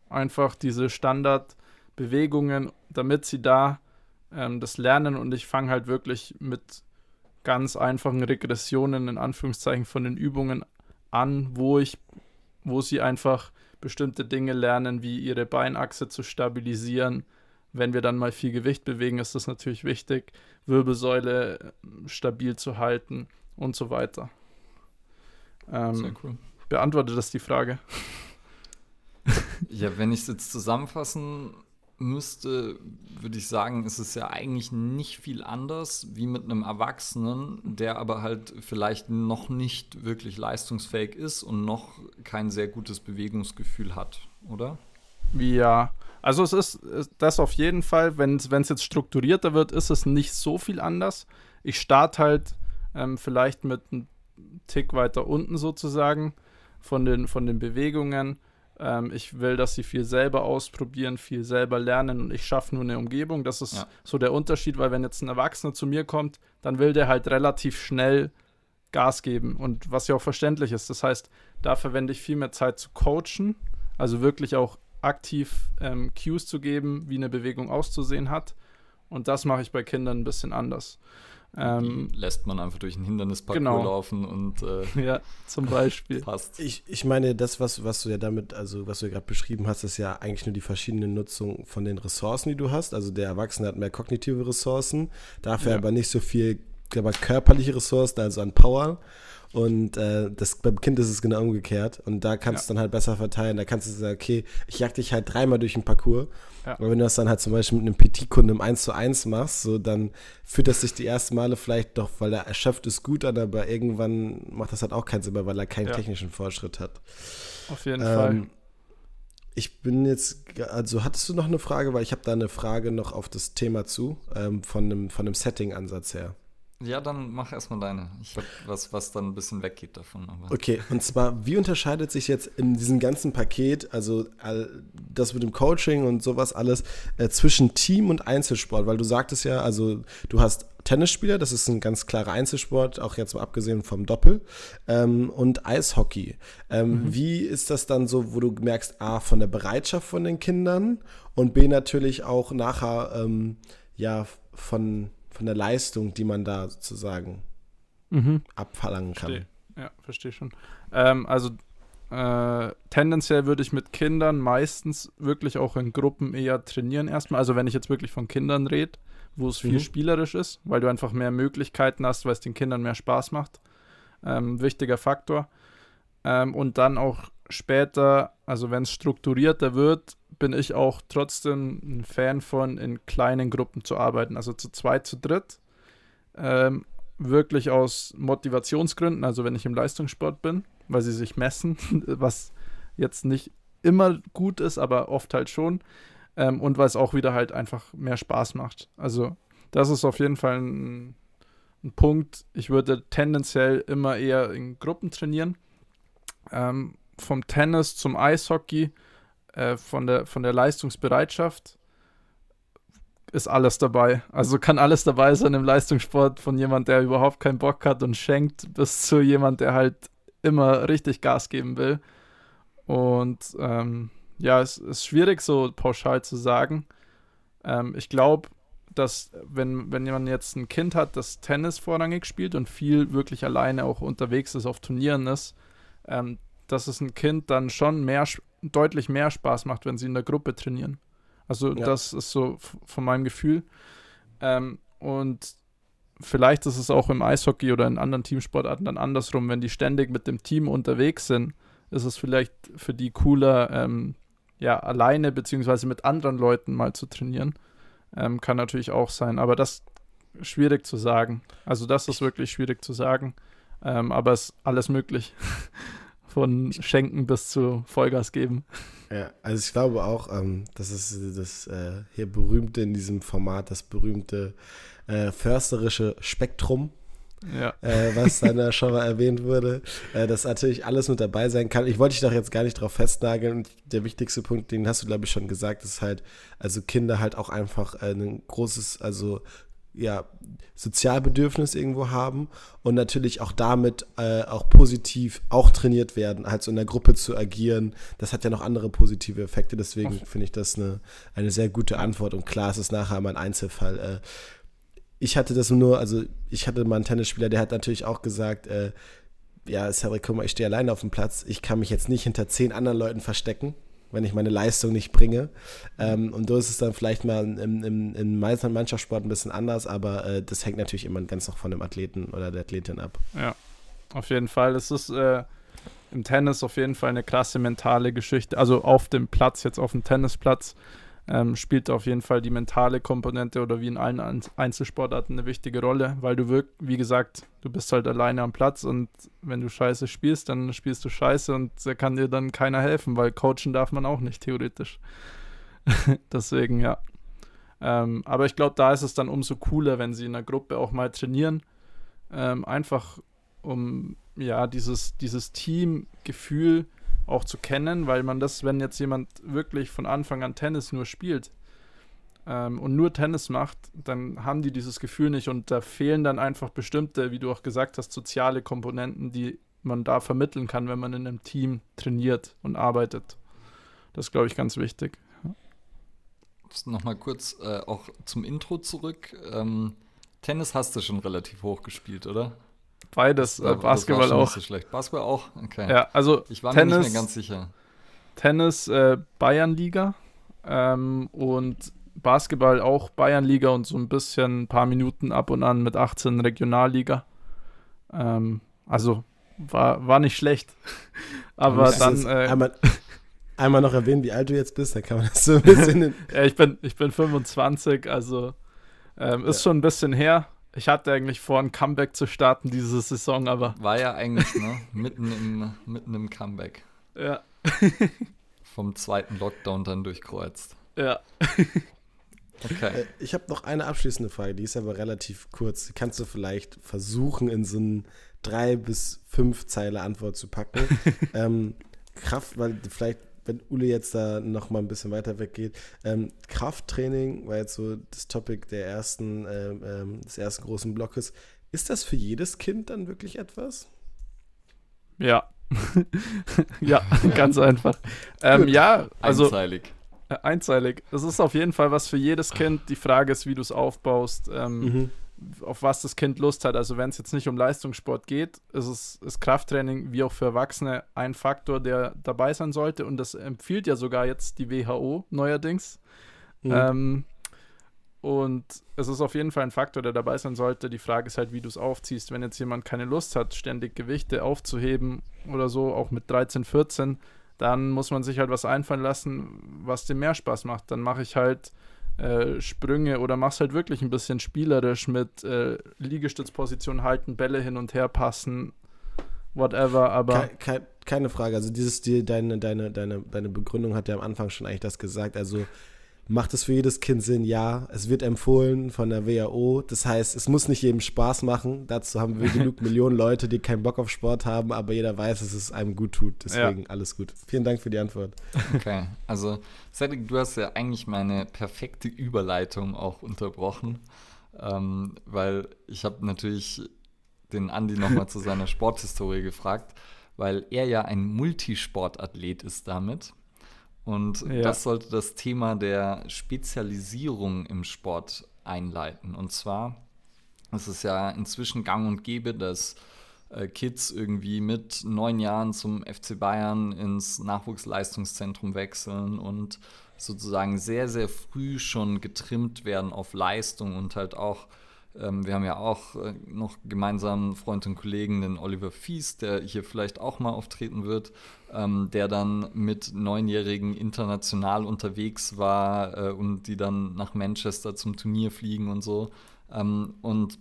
S3: Einfach diese Standardbewegungen, damit sie da ähm, das lernen und ich fange halt wirklich mit ganz einfachen Regressionen in Anführungszeichen von den Übungen an, wo ich, wo sie einfach bestimmte Dinge lernen, wie ihre Beinachse zu stabilisieren. Wenn wir dann mal viel Gewicht bewegen, ist das natürlich wichtig, Wirbelsäule äh, stabil zu halten und so weiter. Ähm, Sehr cool. Beantwortet das die Frage?
S1: ja, wenn ich es jetzt zusammenfassen müsste, würde ich sagen, ist es ja eigentlich nicht viel anders wie mit einem Erwachsenen, der aber halt vielleicht noch nicht wirklich leistungsfähig ist und noch kein sehr gutes Bewegungsgefühl hat, oder?
S3: Ja, also es ist das auf jeden Fall, wenn es jetzt strukturierter wird, ist es nicht so viel anders. Ich starte halt ähm, vielleicht mit einem Tick weiter unten sozusagen von den, von den Bewegungen ähm, ich will, dass sie viel selber ausprobieren, viel selber lernen und ich schaffe nur eine Umgebung. Das ist ja. so der Unterschied, weil wenn jetzt ein Erwachsener zu mir kommt, dann will der halt relativ schnell Gas geben und was ja auch verständlich ist. Das heißt, da verwende ich viel mehr Zeit zu coachen, also wirklich auch aktiv ähm, Cues zu geben, wie eine Bewegung auszusehen hat. Und das mache ich bei Kindern ein bisschen anders.
S1: Ähm, lässt man einfach durch ein Hindernisparcours genau. laufen und äh, *laughs*
S3: ja, zum Beispiel. *laughs*
S2: Passt. Ich, ich meine, das, was, was du ja damit, also was du ja gerade beschrieben hast, ist ja eigentlich nur die verschiedene Nutzung von den Ressourcen, die du hast. Also der Erwachsene hat mehr kognitive Ressourcen, dafür ja. aber nicht so viel aber körperliche Ressourcen, also an Power. Und äh, das, beim Kind ist es genau umgekehrt. Und da kannst ja. du dann halt besser verteilen. Da kannst du sagen, okay, ich jag dich halt dreimal durch den Parcours. Ja. Aber wenn du das dann halt zum Beispiel mit einem PT-Kunden im 1 zu 1 machst, so, dann fühlt das sich die ersten Male vielleicht doch, weil er erschöpft ist, gut an, aber irgendwann macht das halt auch keinen Sinn mehr, weil er keinen ja. technischen Fortschritt hat.
S3: Auf jeden ähm, Fall.
S2: Ich bin jetzt, also hattest du noch eine Frage, weil ich habe da eine Frage noch auf das Thema zu, ähm, von einem, von einem Setting-Ansatz her.
S1: Ja, dann mach erstmal deine. Ich habe was, was dann ein bisschen weggeht davon.
S2: Aber. Okay, und zwar, wie unterscheidet sich jetzt in diesem ganzen Paket, also das mit dem Coaching und sowas alles, äh, zwischen Team und Einzelsport? Weil du sagtest ja, also du hast Tennisspieler, das ist ein ganz klarer Einzelsport, auch jetzt mal abgesehen vom Doppel, ähm, und Eishockey. Ähm, mhm. Wie ist das dann so, wo du merkst, A, von der Bereitschaft von den Kindern und B, natürlich auch nachher, ähm, ja, von von der Leistung, die man da sozusagen mhm. abverlangen kann.
S3: Versteh. Ja, verstehe schon. Ähm, also äh, tendenziell würde ich mit Kindern meistens wirklich auch in Gruppen eher trainieren erstmal. Also wenn ich jetzt wirklich von Kindern rede, wo es viel mhm. spielerisch ist, weil du einfach mehr Möglichkeiten hast, weil es den Kindern mehr Spaß macht. Ähm, wichtiger Faktor. Ähm, und dann auch später, also wenn es strukturierter wird, bin ich auch trotzdem ein Fan von, in kleinen Gruppen zu arbeiten. Also zu zweit, zu dritt. Ähm, wirklich aus Motivationsgründen, also wenn ich im Leistungssport bin, weil sie sich messen, *laughs* was jetzt nicht immer gut ist, aber oft halt schon. Ähm, und weil es auch wieder halt einfach mehr Spaß macht. Also das ist auf jeden Fall ein, ein Punkt. Ich würde tendenziell immer eher in Gruppen trainieren. Ähm, vom Tennis zum Eishockey, äh, von, der, von der Leistungsbereitschaft ist alles dabei. Also kann alles dabei sein im Leistungssport von jemand, der überhaupt keinen Bock hat und schenkt, bis zu jemand, der halt immer richtig Gas geben will. Und ähm, ja, es ist schwierig so pauschal zu sagen. Ähm, ich glaube, dass wenn, wenn man jetzt ein Kind hat, das Tennis vorrangig spielt und viel wirklich alleine auch unterwegs ist, auf Turnieren ist, ähm, dass es ein Kind dann schon mehr, deutlich mehr Spaß macht, wenn sie in der Gruppe trainieren. Also ja. das ist so von meinem Gefühl. Ähm, und vielleicht ist es auch im Eishockey oder in anderen Teamsportarten dann andersrum, wenn die ständig mit dem Team unterwegs sind, ist es vielleicht für die cooler, ähm, ja, alleine beziehungsweise mit anderen Leuten mal zu trainieren. Ähm, kann natürlich auch sein, aber das ist schwierig zu sagen. Also das ist wirklich schwierig zu sagen, ähm, aber es ist alles möglich. *laughs* Von Schenken bis zu Vollgas geben.
S2: Ja, also ich glaube auch, ähm, das ist das äh, hier berühmte in diesem Format, das berühmte äh, försterische Spektrum, ja. äh, was dann da schon mal erwähnt wurde, äh, dass natürlich alles mit dabei sein kann. Ich wollte dich doch jetzt gar nicht drauf festnageln. Der wichtigste Punkt, den hast du, glaube ich, schon gesagt, ist halt, also Kinder halt auch einfach ein großes, also ja, Sozialbedürfnis irgendwo haben und natürlich auch damit äh, auch positiv auch trainiert werden, halt so in der Gruppe zu agieren. Das hat ja noch andere positive Effekte, deswegen finde ich das eine, eine sehr gute Antwort und klar, es ist nachher mal ein Einzelfall. Äh, ich hatte das nur, also ich hatte mal einen Tennisspieler, der hat natürlich auch gesagt, äh, ja, Cedric, guck mal, ich stehe alleine auf dem Platz, ich kann mich jetzt nicht hinter zehn anderen Leuten verstecken, wenn ich meine Leistung nicht bringe. Ähm, und so ist es dann vielleicht mal im, im, Mannschaftssport ein bisschen anders, aber äh, das hängt natürlich immer ganz noch von dem Athleten oder der Athletin ab.
S3: Ja, auf jeden Fall. Es ist äh, im Tennis auf jeden Fall eine krasse mentale Geschichte. Also auf dem Platz, jetzt auf dem Tennisplatz, ähm, spielt auf jeden Fall die mentale Komponente oder wie in allen Einzelsportarten eine wichtige Rolle, weil du wirklich, wie gesagt, du bist halt alleine am Platz und wenn du scheiße spielst, dann spielst du scheiße und da kann dir dann keiner helfen, weil coachen darf man auch nicht theoretisch. *laughs* Deswegen, ja. Ähm, aber ich glaube, da ist es dann umso cooler, wenn sie in der Gruppe auch mal trainieren. Ähm, einfach um ja dieses, dieses Teamgefühl auch zu kennen, weil man das, wenn jetzt jemand wirklich von Anfang an Tennis nur spielt ähm, und nur Tennis macht, dann haben die dieses Gefühl nicht und da fehlen dann einfach bestimmte, wie du auch gesagt hast, soziale Komponenten, die man da vermitteln kann, wenn man in einem Team trainiert und arbeitet. Das ist, glaube ich, ganz wichtig.
S1: Nochmal kurz äh, auch zum Intro zurück. Ähm, Tennis hast du schon relativ hoch gespielt, oder?
S3: Beides, äh, Basketball das auch. Nicht
S1: so schlecht. Basketball auch?
S3: Okay. Ja, also
S1: ich war Tennis, mir nicht mehr ganz sicher.
S3: Tennis äh, Bayernliga ähm, und Basketball auch Bayernliga und so ein bisschen ein paar Minuten ab und an mit 18 Regionalliga. Ähm, also war, war nicht schlecht. *laughs* Aber dann. Äh,
S2: einmal, *laughs* einmal noch erwähnen, wie alt du jetzt bist, dann kann man das so ein bisschen. *laughs*
S3: ja, ich bin, ich bin 25, also ähm, ist ja. schon ein bisschen her. Ich hatte eigentlich vor, ein Comeback zu starten diese Saison, aber.
S1: War ja eigentlich, ne? mitten, im, mitten im Comeback.
S3: Ja. *laughs*
S1: Vom zweiten Lockdown dann durchkreuzt.
S3: Ja.
S2: Okay. Äh, ich habe noch eine abschließende Frage, die ist aber relativ kurz. Kannst du vielleicht versuchen, in so einen drei bis fünf Zeile Antwort zu packen? *laughs* ähm, Kraft, weil vielleicht wenn Ule jetzt da noch mal ein bisschen weiter weggeht. Ähm, Krafttraining war jetzt so das Topic der ersten, ähm, ähm des ersten großen Blockes. Ist das für jedes Kind dann wirklich etwas?
S3: Ja. *laughs* ja, *laughs* ganz einfach. Ähm, ja, also.
S1: Einzeilig.
S3: Äh, einzeilig. Das ist auf jeden Fall was für jedes Kind. Die Frage ist, wie du es aufbaust. Ähm, mhm. Auf was das Kind Lust hat. Also wenn es jetzt nicht um Leistungssport geht, ist es ist Krafttraining wie auch für Erwachsene ein Faktor, der dabei sein sollte. Und das empfiehlt ja sogar jetzt die WHO neuerdings. Mhm. Ähm, und es ist auf jeden Fall ein Faktor, der dabei sein sollte. Die Frage ist halt, wie du es aufziehst. Wenn jetzt jemand keine Lust hat, ständig Gewichte aufzuheben oder so, auch mit 13, 14, dann muss man sich halt was einfallen lassen, was dem mehr Spaß macht. Dann mache ich halt äh, Sprünge oder mach's halt wirklich ein bisschen spielerisch mit äh, Liegestützposition halten, Bälle hin und her passen, whatever, aber.
S2: Keine, keine Frage. Also dieses, die, deine, deine, deine, deine Begründung hat ja am Anfang schon eigentlich das gesagt. Also Macht es für jedes Kind Sinn? Ja. Es wird empfohlen von der WHO. Das heißt, es muss nicht jedem Spaß machen. Dazu haben wir genug *laughs* Millionen Leute, die keinen Bock auf Sport haben, aber jeder weiß, dass es einem gut tut. Deswegen ja. alles gut. Vielen Dank für die Antwort.
S1: Okay, also Cedric, du hast ja eigentlich meine perfekte Überleitung auch unterbrochen, ähm, weil ich habe natürlich den Andi nochmal zu seiner *laughs* Sporthistorie gefragt, weil er ja ein Multisportathlet ist damit. Und ja. das sollte das Thema der Spezialisierung im Sport einleiten. Und zwar ist es ja inzwischen gang und gäbe, dass äh, Kids irgendwie mit neun Jahren zum FC Bayern ins Nachwuchsleistungszentrum wechseln und sozusagen sehr, sehr früh schon getrimmt werden auf Leistung und halt auch ähm, wir haben ja auch äh, noch gemeinsam Freund und Kollegen, den Oliver Fies, der hier vielleicht auch mal auftreten wird, ähm, der dann mit Neunjährigen international unterwegs war äh, und die dann nach Manchester zum Turnier fliegen und so. Ähm, und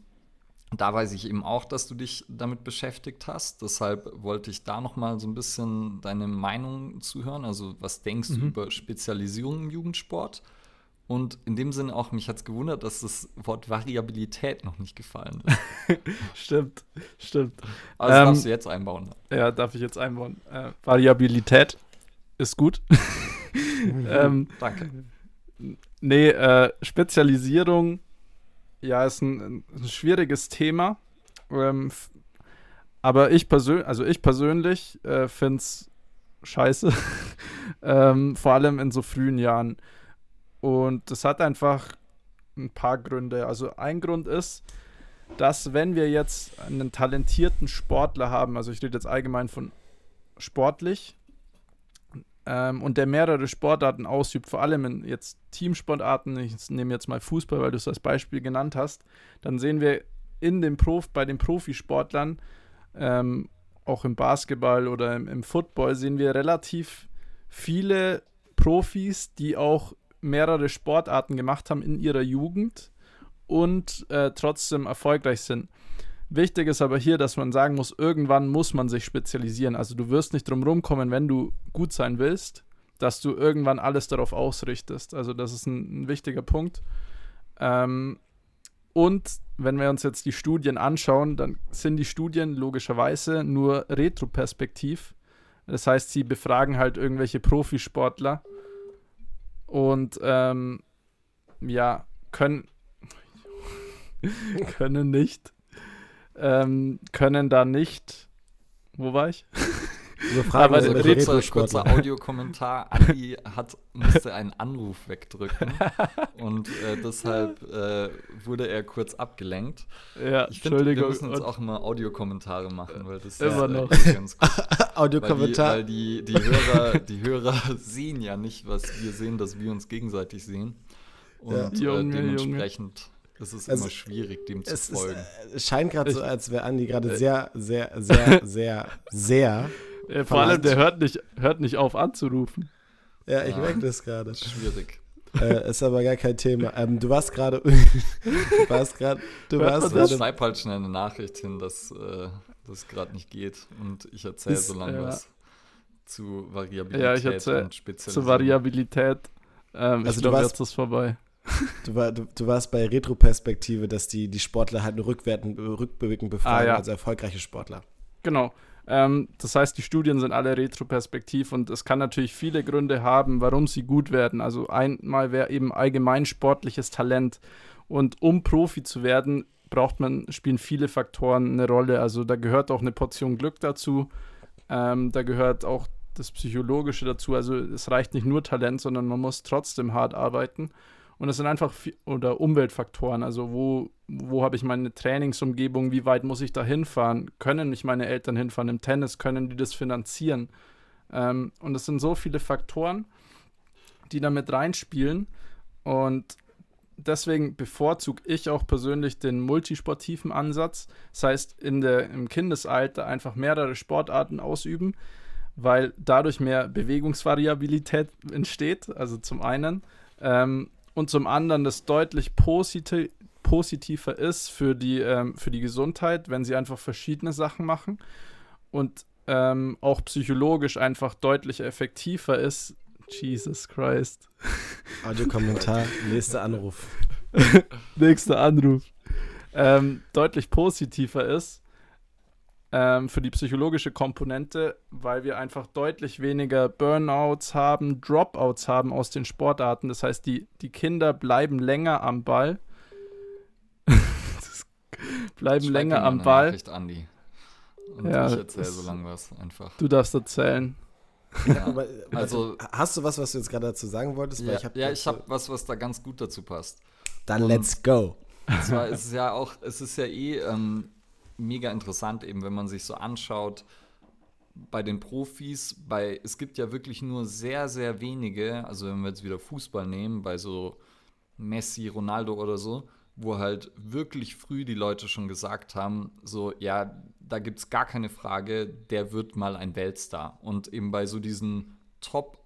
S1: da weiß ich eben auch, dass du dich damit beschäftigt hast. Deshalb wollte ich da noch mal so ein bisschen deine Meinung zuhören. Also was denkst mhm. du über Spezialisierung im Jugendsport? Und in dem Sinne auch, mich hat es gewundert, dass das Wort Variabilität noch nicht gefallen
S3: ist. *laughs* stimmt, stimmt.
S1: Also ähm, darfst du jetzt einbauen.
S3: Ja, darf ich jetzt einbauen. Äh, Variabilität ist gut. *laughs*
S1: ähm, Danke.
S3: Nee, äh, Spezialisierung, ja, ist ein, ein schwieriges Thema. Ähm, aber ich persönlich, also ich persönlich äh, finde es scheiße. *laughs* ähm, vor allem in so frühen Jahren. Und das hat einfach ein paar Gründe. Also ein Grund ist, dass wenn wir jetzt einen talentierten Sportler haben, also ich rede jetzt allgemein von sportlich, ähm, und der mehrere Sportarten ausübt, vor allem in jetzt Teamsportarten, ich nehme jetzt mal Fußball, weil du es als Beispiel genannt hast, dann sehen wir in dem Prof, bei den Profisportlern, ähm, auch im Basketball oder im, im Football, sehen wir relativ viele Profis, die auch mehrere Sportarten gemacht haben in ihrer Jugend und äh, trotzdem erfolgreich sind. Wichtig ist aber hier, dass man sagen muss, irgendwann muss man sich spezialisieren. Also du wirst nicht drum rumkommen, wenn du gut sein willst, dass du irgendwann alles darauf ausrichtest. Also das ist ein, ein wichtiger Punkt. Ähm, und wenn wir uns jetzt die Studien anschauen, dann sind die Studien logischerweise nur retroperspektiv. Das heißt, sie befragen halt irgendwelche Profisportler und ähm, ja, können, *laughs* können nicht, ähm, können da nicht, wo war ich? *laughs*
S1: Wir fragen Aber der kurzer, kurzer Audiokommentar. Andi hat, musste einen Anruf wegdrücken *laughs* und äh, deshalb äh, wurde er kurz abgelenkt.
S3: Ja, ich finde, wir
S1: müssen uns auch immer Audiokommentare machen, weil das
S3: immer ist, noch.
S1: Äh,
S2: ganz gut. *laughs* Audiokommentar.
S1: Weil, die, weil die, die, Hörer, die Hörer sehen ja nicht, was wir sehen, dass wir uns gegenseitig sehen. Und ja. Äh, Junge, dementsprechend. Junge. Es ist also, immer schwierig, dem zu folgen.
S2: Ist, es scheint gerade so, als wäre Andi gerade sehr, sehr, sehr, sehr, sehr
S3: ja, vor allem, der hört nicht, hört nicht auf anzurufen.
S2: Ja, ich ja. merke das gerade.
S1: Schwierig.
S2: Äh, ist aber gar kein Thema. Ähm, du warst gerade. *laughs* du warst gerade. Du warst
S1: gerade. Ich schreibe halt schnell eine Nachricht hin, dass äh, das gerade nicht geht. Und ich erzähle so lange ja. was zu Variabilität
S3: ja, ich und Spezialisierung. Zu Variabilität. Ähm, also ich glaube, jetzt ist vorbei. *laughs*
S2: Du, war, du, du, warst bei Retroperspektive, dass die, die Sportler halt nur rückwirkend befragen, ah, ja. also erfolgreiche Sportler.
S3: Genau. Ähm, das heißt, die Studien sind alle retroperspektiv und es kann natürlich viele Gründe haben, warum sie gut werden. Also einmal wäre eben allgemein sportliches Talent. Und um Profi zu werden, braucht man, spielen viele Faktoren eine Rolle. Also da gehört auch eine Portion Glück dazu. Ähm, da gehört auch das Psychologische dazu. Also es reicht nicht nur Talent, sondern man muss trotzdem hart arbeiten. Und das sind einfach oder Umweltfaktoren. Also wo, wo habe ich meine Trainingsumgebung, wie weit muss ich da hinfahren? Können mich meine Eltern hinfahren im Tennis? Können die das finanzieren? Ähm, und es sind so viele Faktoren, die da mit reinspielen. Und deswegen bevorzuge ich auch persönlich den multisportiven Ansatz. Das heißt, in der, im Kindesalter einfach mehrere Sportarten ausüben, weil dadurch mehr Bewegungsvariabilität entsteht. Also zum einen. Ähm, und zum anderen das deutlich posit positiver ist für die, ähm, für die Gesundheit, wenn sie einfach verschiedene Sachen machen und ähm, auch psychologisch einfach deutlich effektiver ist. Jesus Christ. *laughs*
S2: Audiokommentar, nächster Anruf. *laughs*
S3: nächster Anruf. Ähm, deutlich positiver ist ähm, für die psychologische Komponente, weil wir einfach deutlich weniger Burnouts haben, Dropouts haben aus den Sportarten. Das heißt, die, die Kinder bleiben länger am Ball. *laughs* bleiben Schreib länger am Ball. Nachricht, Andi.
S1: Und ja, ich erzähle so lange was einfach.
S3: Du darfst erzählen.
S2: Ja, *laughs* also, hast du was, was du jetzt gerade dazu sagen wolltest?
S1: Ja, ich habe ja, habe was, was da ganz gut dazu passt.
S2: Dann Und let's go.
S1: Und zwar ist es ja auch, es ist ja eh ähm, mega interessant, eben wenn man sich so anschaut, bei den Profis, bei, es gibt ja wirklich nur sehr, sehr wenige, also wenn wir jetzt wieder Fußball nehmen, bei so Messi, Ronaldo oder so, wo halt wirklich früh die Leute schon gesagt haben, so, ja, da gibt es gar keine Frage, der wird mal ein Weltstar. Und eben bei so diesen Top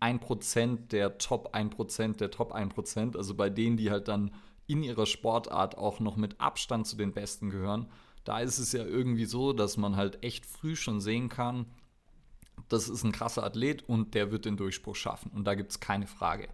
S1: 1% der Top 1% der Top 1%, also bei denen, die halt dann in ihrer Sportart auch noch mit Abstand zu den Besten gehören, da ist es ja irgendwie so, dass man halt echt früh schon sehen kann, das ist ein krasser Athlet und der wird den Durchbruch schaffen. Und da gibt es keine Frage.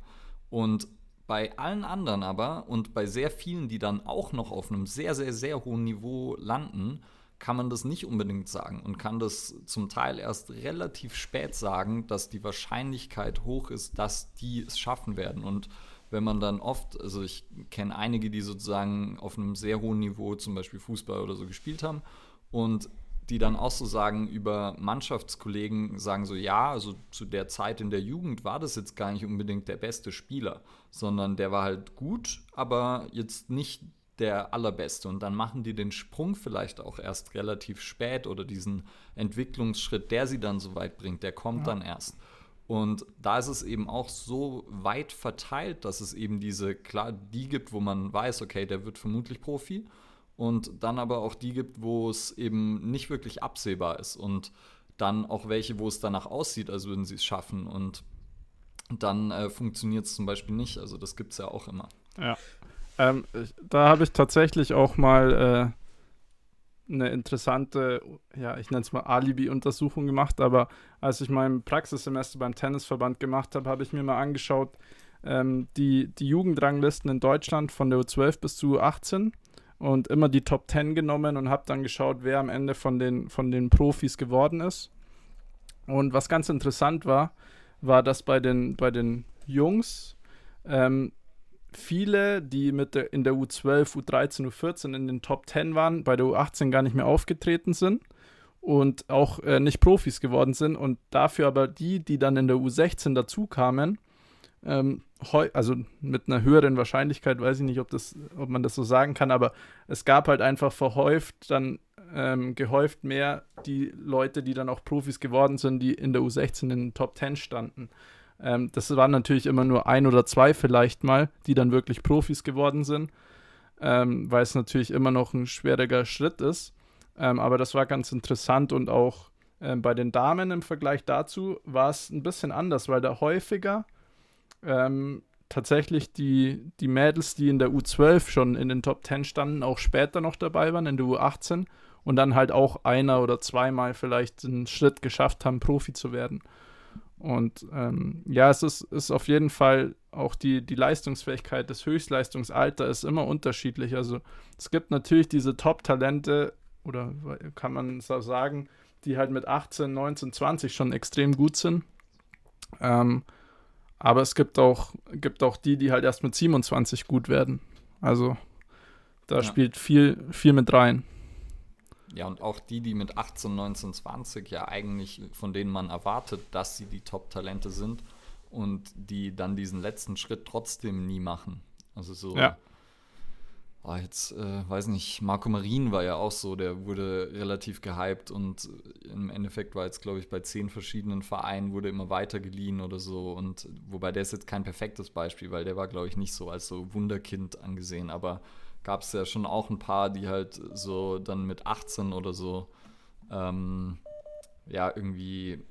S1: Und bei allen anderen aber und bei sehr vielen, die dann auch noch auf einem sehr, sehr, sehr hohen Niveau landen, kann man das nicht unbedingt sagen und kann das zum Teil erst relativ spät sagen, dass die Wahrscheinlichkeit hoch ist, dass die es schaffen werden. Und wenn man dann oft, also ich kenne einige, die sozusagen auf einem sehr hohen Niveau zum Beispiel Fußball oder so gespielt haben und die dann auch so sagen über Mannschaftskollegen, sagen so, ja, also zu der Zeit in der Jugend war das jetzt gar nicht unbedingt der beste Spieler, sondern der war halt gut, aber jetzt nicht der allerbeste. Und dann machen die den Sprung vielleicht auch erst relativ spät oder diesen Entwicklungsschritt, der sie dann so weit bringt, der kommt ja. dann erst. Und da ist es eben auch so weit verteilt, dass es eben diese, klar, die gibt, wo man weiß, okay, der wird vermutlich Profi. Und dann aber auch die gibt, wo es eben nicht wirklich absehbar ist. Und dann auch welche, wo es danach aussieht, als würden sie es schaffen. Und dann äh, funktioniert es zum Beispiel nicht. Also das gibt es ja auch immer.
S3: Ja. Ähm, da habe ich tatsächlich auch mal äh, eine interessante, ja, ich nenne es mal Alibi-Untersuchung gemacht, aber als ich mein Praxissemester beim Tennisverband gemacht habe, habe ich mir mal angeschaut, ähm, die, die Jugendranglisten in Deutschland von der U12 bis zu U18 und immer die Top 10 genommen und habe dann geschaut, wer am Ende von den, von den Profis geworden ist. Und was ganz interessant war, war, dass bei den, bei den Jungs ähm, viele, die mit der, in der U12, U13, U14 in den Top 10 waren, bei der U18 gar nicht mehr aufgetreten sind und auch äh, nicht Profis geworden sind und dafür aber die, die dann in der U16 dazu kamen, ähm, also mit einer höheren Wahrscheinlichkeit, weiß ich nicht, ob, das, ob man das so sagen kann, aber es gab halt einfach verhäuft dann ähm, gehäuft mehr die Leute, die dann auch Profis geworden sind, die in der U16 in den Top 10 standen. Ähm, das waren natürlich immer nur ein oder zwei vielleicht mal, die dann wirklich Profis geworden sind, ähm, weil es natürlich immer noch ein schwieriger Schritt ist. Ähm, aber das war ganz interessant und auch ähm, bei den Damen im Vergleich dazu war es ein bisschen anders, weil da häufiger ähm, tatsächlich die, die Mädels, die in der U12 schon in den Top 10 standen, auch später noch dabei waren, in der U18 und dann halt auch einer oder zweimal vielleicht einen Schritt geschafft haben, Profi zu werden. Und ähm, ja, es ist, ist auf jeden Fall auch die, die Leistungsfähigkeit, das Höchstleistungsalter ist immer unterschiedlich. Also es gibt natürlich diese Top-Talente, oder kann man so sagen, die halt mit 18, 19, 20 schon extrem gut sind. Ähm, aber es gibt auch, gibt auch die, die halt erst mit 27 gut werden. Also da ja. spielt viel, viel mit rein.
S1: Ja, und auch die, die mit 18, 19, 20 ja eigentlich, von denen man erwartet, dass sie die Top-Talente sind und die dann diesen letzten Schritt trotzdem nie machen. Also so,
S3: ja.
S1: oh, jetzt äh, weiß nicht, Marco Marin war ja auch so, der wurde relativ gehypt und im Endeffekt war jetzt, glaube ich, bei zehn verschiedenen Vereinen wurde immer weiter geliehen oder so. Und wobei der ist jetzt kein perfektes Beispiel, weil der war, glaube ich, nicht so als so Wunderkind angesehen, aber gab es ja schon auch ein paar, die halt so dann mit 18 oder so ähm, ja irgendwie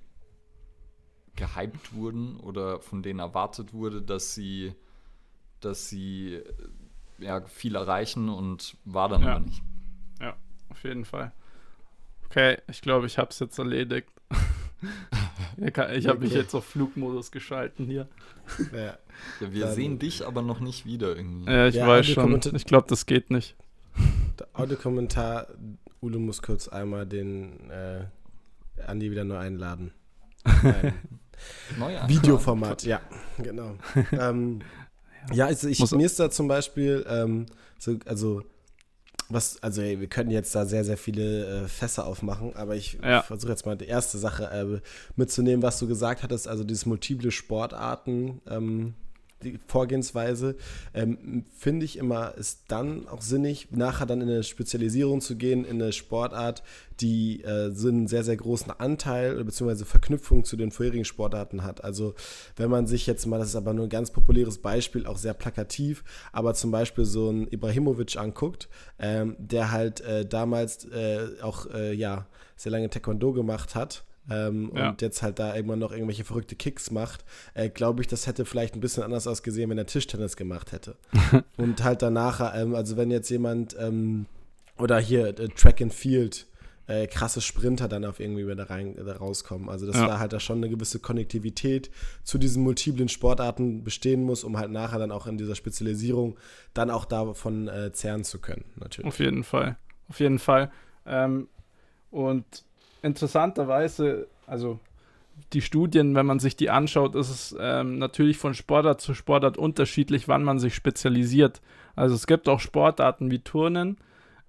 S1: gehypt wurden oder von denen erwartet wurde, dass sie, dass sie ja, viel erreichen und war dann
S3: ja.
S1: aber nicht.
S3: Ja, auf jeden Fall. Okay, ich glaube, ich habe es jetzt erledigt. *laughs* ich habe mich jetzt auf Flugmodus geschalten hier.
S1: Ja, ja wir dann, sehen dich aber noch nicht wieder irgendwie.
S3: Ja, ich ja, weiß schon. Ich glaube, das geht nicht.
S2: Der Audiokommentar, Ulo muss kurz einmal den äh, Andi wieder neu einladen. *laughs* Neuer Videoformat, ja, genau. ähm, *laughs* ja, also ich, mir ist da zum Beispiel, ähm, so, also was, also ey, wir können jetzt da sehr, sehr viele äh, Fässer aufmachen, aber ich ja. versuche jetzt mal die erste Sache äh, mitzunehmen, was du gesagt hattest, also dieses multiple Sportarten. Ähm, die Vorgehensweise, ähm, finde ich immer, ist dann auch sinnig, nachher dann in eine Spezialisierung zu gehen, in eine Sportart, die äh, so einen sehr, sehr großen Anteil bzw. Verknüpfung zu den vorherigen Sportarten hat. Also wenn man sich jetzt mal, das ist aber nur ein ganz populäres Beispiel, auch sehr plakativ, aber zum Beispiel so ein Ibrahimovic anguckt, ähm, der halt äh, damals äh, auch, äh, ja, sehr lange Taekwondo gemacht hat ähm, ja. und jetzt halt da irgendwann noch irgendwelche verrückte Kicks macht, äh, glaube ich, das hätte vielleicht ein bisschen anders ausgesehen, wenn er Tischtennis gemacht hätte. *laughs* und halt danach, ähm, also wenn jetzt jemand ähm, oder hier äh, Track and Field, äh, krasse Sprinter dann auf irgendwie wieder rein, da rauskommen. Also dass ja. da halt da schon eine gewisse Konnektivität zu diesen multiplen Sportarten bestehen muss, um halt nachher dann auch in dieser Spezialisierung dann auch davon äh, zehren zu können, natürlich.
S3: Auf jeden Fall. Auf jeden Fall. Ähm, und interessanterweise, also die Studien, wenn man sich die anschaut, ist es ähm, natürlich von Sportart zu Sportart unterschiedlich, wann man sich spezialisiert. Also es gibt auch Sportarten wie Turnen,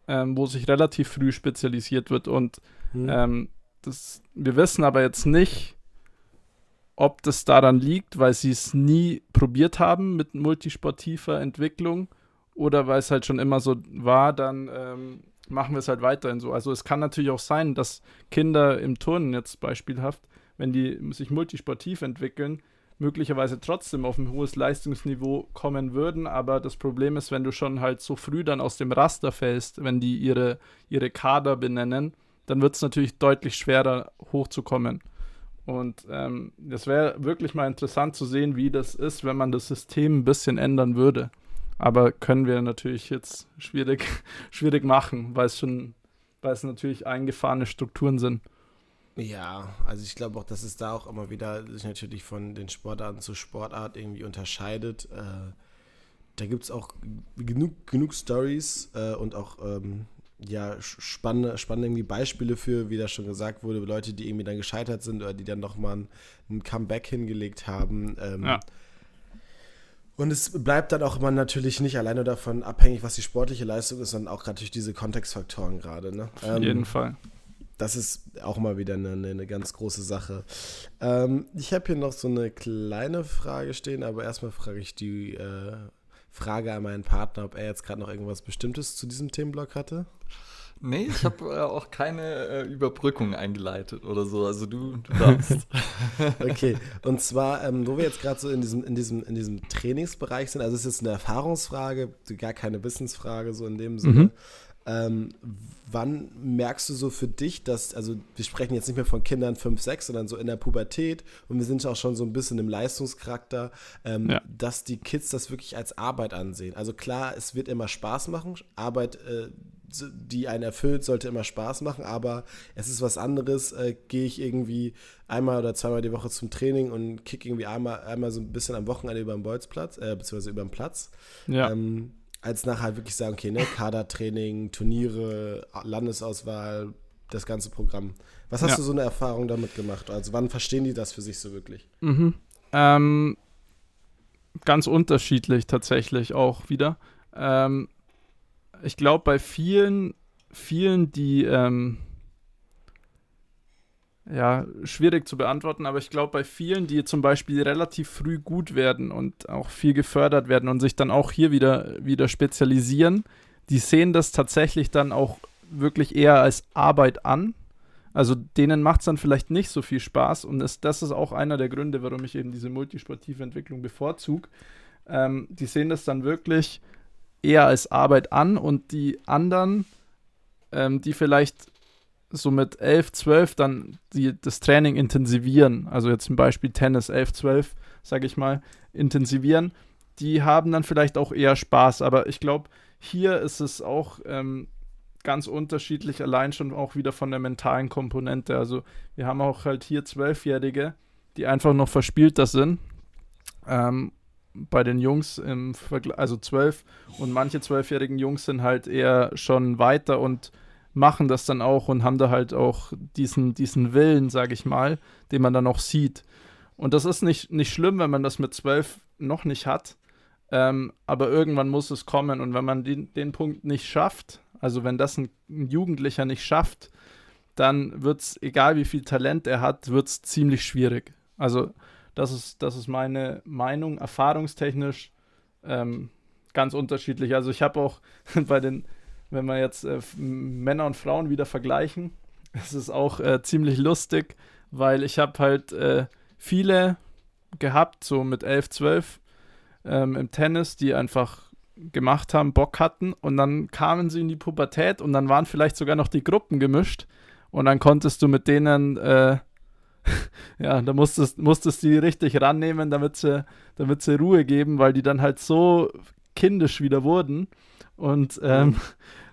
S3: ähm, wo sich relativ früh spezialisiert wird. Und mhm. ähm, das, wir wissen aber jetzt nicht, ob das daran liegt, weil sie es nie probiert haben mit multisportiver Entwicklung oder weil es halt schon immer so war, dann ähm, machen wir es halt weiterhin so. Also es kann natürlich auch sein, dass Kinder im Turnen jetzt beispielhaft, wenn die sich multisportiv entwickeln, möglicherweise trotzdem auf ein hohes Leistungsniveau kommen würden. Aber das Problem ist, wenn du schon halt so früh dann aus dem Raster fällst, wenn die ihre, ihre Kader benennen, dann wird es natürlich deutlich schwerer hochzukommen. Und ähm, das wäre wirklich mal interessant zu sehen, wie das ist, wenn man das System ein bisschen ändern würde. Aber können wir natürlich jetzt schwierig, *laughs* schwierig machen, weil es schon, weil es natürlich eingefahrene Strukturen sind.
S2: Ja, also ich glaube auch, dass es da auch immer wieder sich natürlich von den Sportarten zu Sportart irgendwie unterscheidet. Äh, da gibt es auch genug, genug Stories äh, und auch ähm, ja, spannende, spannende irgendwie Beispiele für, wie das schon gesagt wurde, Leute, die irgendwie dann gescheitert sind oder die dann nochmal ein, ein Comeback hingelegt haben. Ähm, ja und es bleibt dann auch immer natürlich nicht alleine davon abhängig, was die sportliche Leistung ist, sondern auch gerade durch diese Kontextfaktoren gerade. Ne?
S3: Auf ähm, jeden Fall.
S2: Das ist auch mal wieder eine, eine ganz große Sache. Ähm, ich habe hier noch so eine kleine Frage stehen, aber erstmal frage ich die äh, Frage an meinen Partner, ob er jetzt gerade noch irgendwas Bestimmtes zu diesem Themenblock hatte.
S1: Nee, ich habe äh, auch keine äh, Überbrückung eingeleitet oder so. Also du, du darfst. *laughs*
S2: okay, und zwar, ähm, wo wir jetzt gerade so in diesem, in, diesem, in diesem Trainingsbereich sind, also es ist jetzt eine Erfahrungsfrage, gar keine Wissensfrage so in dem Sinne. Mhm. Ähm, wann merkst du so für dich, dass, also wir sprechen jetzt nicht mehr von Kindern 5, 6, sondern so in der Pubertät und wir sind auch schon so ein bisschen im Leistungscharakter, ähm, ja. dass die Kids das wirklich als Arbeit ansehen. Also klar, es wird immer Spaß machen, Arbeit äh, die einen erfüllt, sollte immer Spaß machen, aber es ist was anderes, äh, gehe ich irgendwie einmal oder zweimal die Woche zum Training und kick irgendwie einmal, einmal so ein bisschen am Wochenende über den Bolzplatz, äh, beziehungsweise über den Platz. Ja. Ähm, als nachher wirklich sagen, okay, ne, Kadertraining, Turniere, Landesauswahl, das ganze Programm. Was hast ja. du so eine Erfahrung damit gemacht? Also wann verstehen die das für sich so wirklich?
S3: Mhm. Ähm, ganz unterschiedlich tatsächlich auch wieder. Ähm, ich glaube, bei vielen, vielen, die, ähm, ja, schwierig zu beantworten, aber ich glaube, bei vielen, die zum Beispiel relativ früh gut werden und auch viel gefördert werden und sich dann auch hier wieder, wieder spezialisieren, die sehen das tatsächlich dann auch wirklich eher als Arbeit an. Also denen macht es dann vielleicht nicht so viel Spaß und ist, das ist auch einer der Gründe, warum ich eben diese multisportive Entwicklung bevorzuge. Ähm, die sehen das dann wirklich eher als Arbeit an und die anderen, ähm, die vielleicht so mit 11, 12 dann die, das Training intensivieren, also jetzt zum Beispiel Tennis 11, 12, sage ich mal, intensivieren, die haben dann vielleicht auch eher Spaß. Aber ich glaube, hier ist es auch ähm, ganz unterschiedlich, allein schon auch wieder von der mentalen Komponente. Also wir haben auch halt hier Zwölfjährige, die einfach noch verspielter sind. Ähm, bei den Jungs im Vergleich, also zwölf und manche zwölfjährigen Jungs sind halt eher schon weiter und machen das dann auch und haben da halt auch diesen, diesen Willen, sage ich mal, den man dann auch sieht. Und das ist nicht, nicht schlimm, wenn man das mit zwölf noch nicht hat, ähm, aber irgendwann muss es kommen und wenn man den, den Punkt nicht schafft, also wenn das ein, ein Jugendlicher nicht schafft, dann wird es, egal wie viel Talent er hat, wird es ziemlich schwierig. Also das ist, das ist meine Meinung, erfahrungstechnisch ähm, ganz unterschiedlich. Also ich habe auch *laughs* bei den wenn wir jetzt äh, Männer und Frauen wieder vergleichen, *laughs* ist es auch äh, ziemlich lustig, weil ich habe halt äh, viele gehabt, so mit 11, 12 ähm, im Tennis, die einfach gemacht haben, Bock hatten und dann kamen sie in die Pubertät und dann waren vielleicht sogar noch die Gruppen gemischt und dann konntest du mit denen, äh, *laughs* ja, da musstest, musstest du die richtig rannehmen, damit sie, damit sie Ruhe geben, weil die dann halt so kindisch wieder wurden und ähm,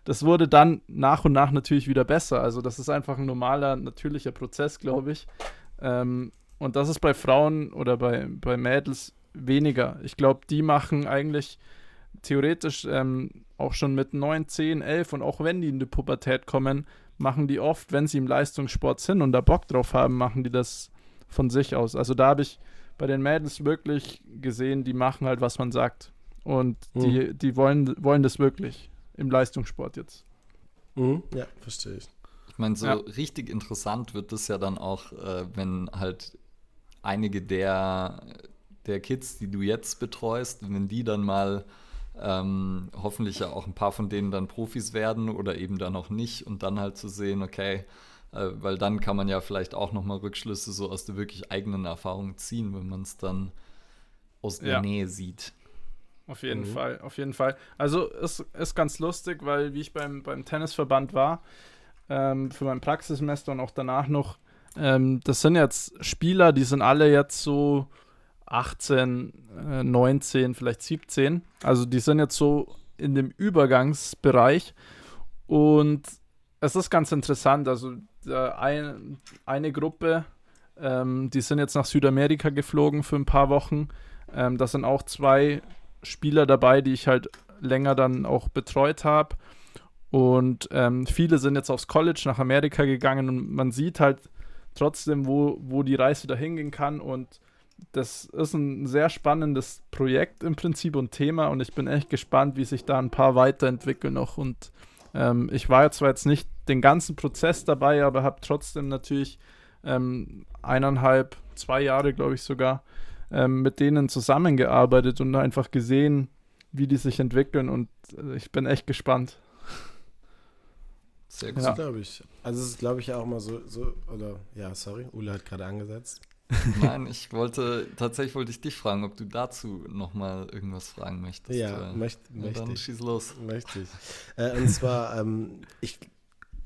S3: das wurde dann nach und nach natürlich wieder besser. Also das ist einfach ein normaler, natürlicher Prozess, glaube ich. Ähm, und das ist bei Frauen oder bei, bei Mädels weniger. Ich glaube, die machen eigentlich theoretisch ähm, auch schon mit 9, 10, 11 und auch wenn die in die Pubertät kommen, machen die oft, wenn sie im Leistungssport sind und da Bock drauf haben, machen die das von sich aus. Also da habe ich bei den Mädels wirklich gesehen, die machen halt, was man sagt. Und mhm. die, die wollen, wollen das wirklich im Leistungssport jetzt.
S2: Mhm. Ja, verstehe ich.
S1: Ich meine, so ja. richtig interessant wird es ja dann auch, äh, wenn halt einige der, der Kids, die du jetzt betreust, wenn die dann mal ähm, hoffentlich ja auch ein paar von denen dann Profis werden oder eben dann auch nicht und dann halt zu sehen, okay, äh, weil dann kann man ja vielleicht auch nochmal Rückschlüsse so aus der wirklich eigenen Erfahrung ziehen, wenn man es dann aus der ja. Nähe sieht.
S3: Auf jeden mhm. Fall, auf jeden Fall. Also es ist ganz lustig, weil wie ich beim, beim Tennisverband war, ähm, für mein Praxissemester und auch danach noch, ähm, das sind jetzt Spieler, die sind alle jetzt so 18, äh, 19, vielleicht 17. Also die sind jetzt so in dem Übergangsbereich und es ist ganz interessant. Also ein, eine Gruppe, ähm, die sind jetzt nach Südamerika geflogen für ein paar Wochen. Ähm, das sind auch zwei Spieler dabei, die ich halt länger dann auch betreut habe. Und ähm, viele sind jetzt aufs College nach Amerika gegangen und man sieht halt trotzdem, wo, wo die Reise dahin gehen kann. Und das ist ein sehr spannendes Projekt im Prinzip und Thema. Und ich bin echt gespannt, wie sich da ein paar weiterentwickeln noch. Und ähm, ich war zwar jetzt nicht den ganzen Prozess dabei, aber habe trotzdem natürlich ähm, eineinhalb, zwei Jahre, glaube ich sogar, ähm, mit denen zusammengearbeitet und einfach gesehen, wie die sich entwickeln und äh, ich bin echt gespannt.
S2: Sehr gut, ja. glaube ich. Also es ist, glaube ich, auch mal so, so, oder, ja, sorry, Ule hat gerade angesetzt. *laughs*
S1: Nein, ich wollte, tatsächlich wollte ich dich fragen, ob du dazu nochmal irgendwas fragen möchtest.
S2: Ja, möcht, möchte
S1: dann
S2: ich.
S1: schieß los.
S2: Möchte ich. Äh, und zwar, *laughs* ähm, ich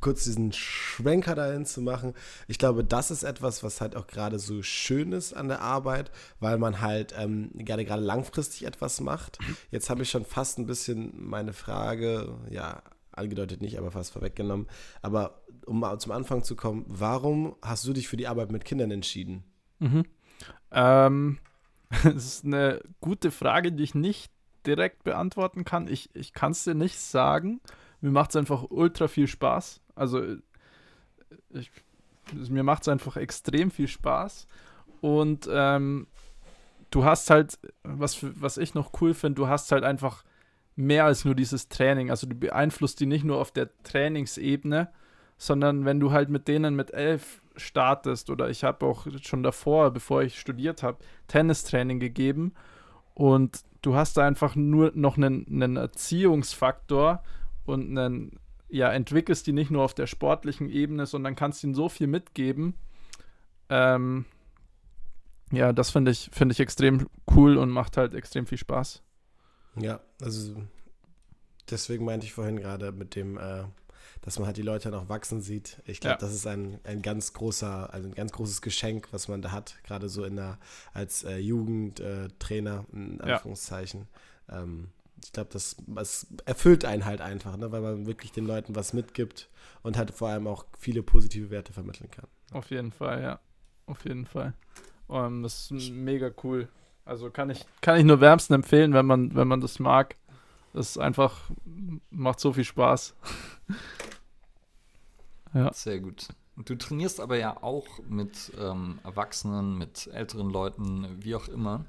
S2: kurz diesen Schwenker dahin zu machen. Ich glaube, das ist etwas, was halt auch gerade so schön ist an der Arbeit, weil man halt ähm, gerne gerade langfristig etwas macht. Jetzt habe ich schon fast ein bisschen meine Frage, ja, angedeutet nicht, aber fast vorweggenommen. Aber um mal zum Anfang zu kommen, warum hast du dich für die Arbeit mit Kindern entschieden?
S3: Mhm. Ähm, *laughs* das ist eine gute Frage, die ich nicht direkt beantworten kann. Ich, ich kann es dir nicht sagen. Mir macht es einfach ultra viel Spaß. Also ich, mir macht es einfach extrem viel Spaß. Und ähm, du hast halt, was, was ich noch cool finde, du hast halt einfach mehr als nur dieses Training. Also du beeinflusst die nicht nur auf der Trainingsebene, sondern wenn du halt mit denen mit elf startest oder ich habe auch schon davor, bevor ich studiert habe, Tennistraining gegeben und du hast da einfach nur noch einen, einen Erziehungsfaktor und einen, ja, entwickelst die nicht nur auf der sportlichen Ebene, sondern kannst ihnen so viel mitgeben. Ähm, ja, das finde ich, find ich extrem cool und macht halt extrem viel Spaß.
S2: Ja, also deswegen meinte ich vorhin gerade mit dem, äh, dass man halt die Leute noch wachsen sieht. Ich glaube, ja. das ist ein, ein ganz großer, also ein ganz großes Geschenk, was man da hat, gerade so in der, als äh, Jugendtrainer, äh, in Anführungszeichen. Ja. Ähm, ich glaube, das, das erfüllt einen halt einfach, ne, weil man wirklich den Leuten was mitgibt und halt vor allem auch viele positive Werte vermitteln kann.
S3: Auf jeden Fall, ja. Auf jeden Fall. Um, ähm, das ist mega cool. Also kann ich, kann ich nur wärmsten empfehlen, wenn man, wenn man das mag. Das ist einfach, macht so viel Spaß. *laughs*
S1: ja. Sehr gut. Du trainierst aber ja auch mit ähm, Erwachsenen, mit älteren Leuten, wie auch immer.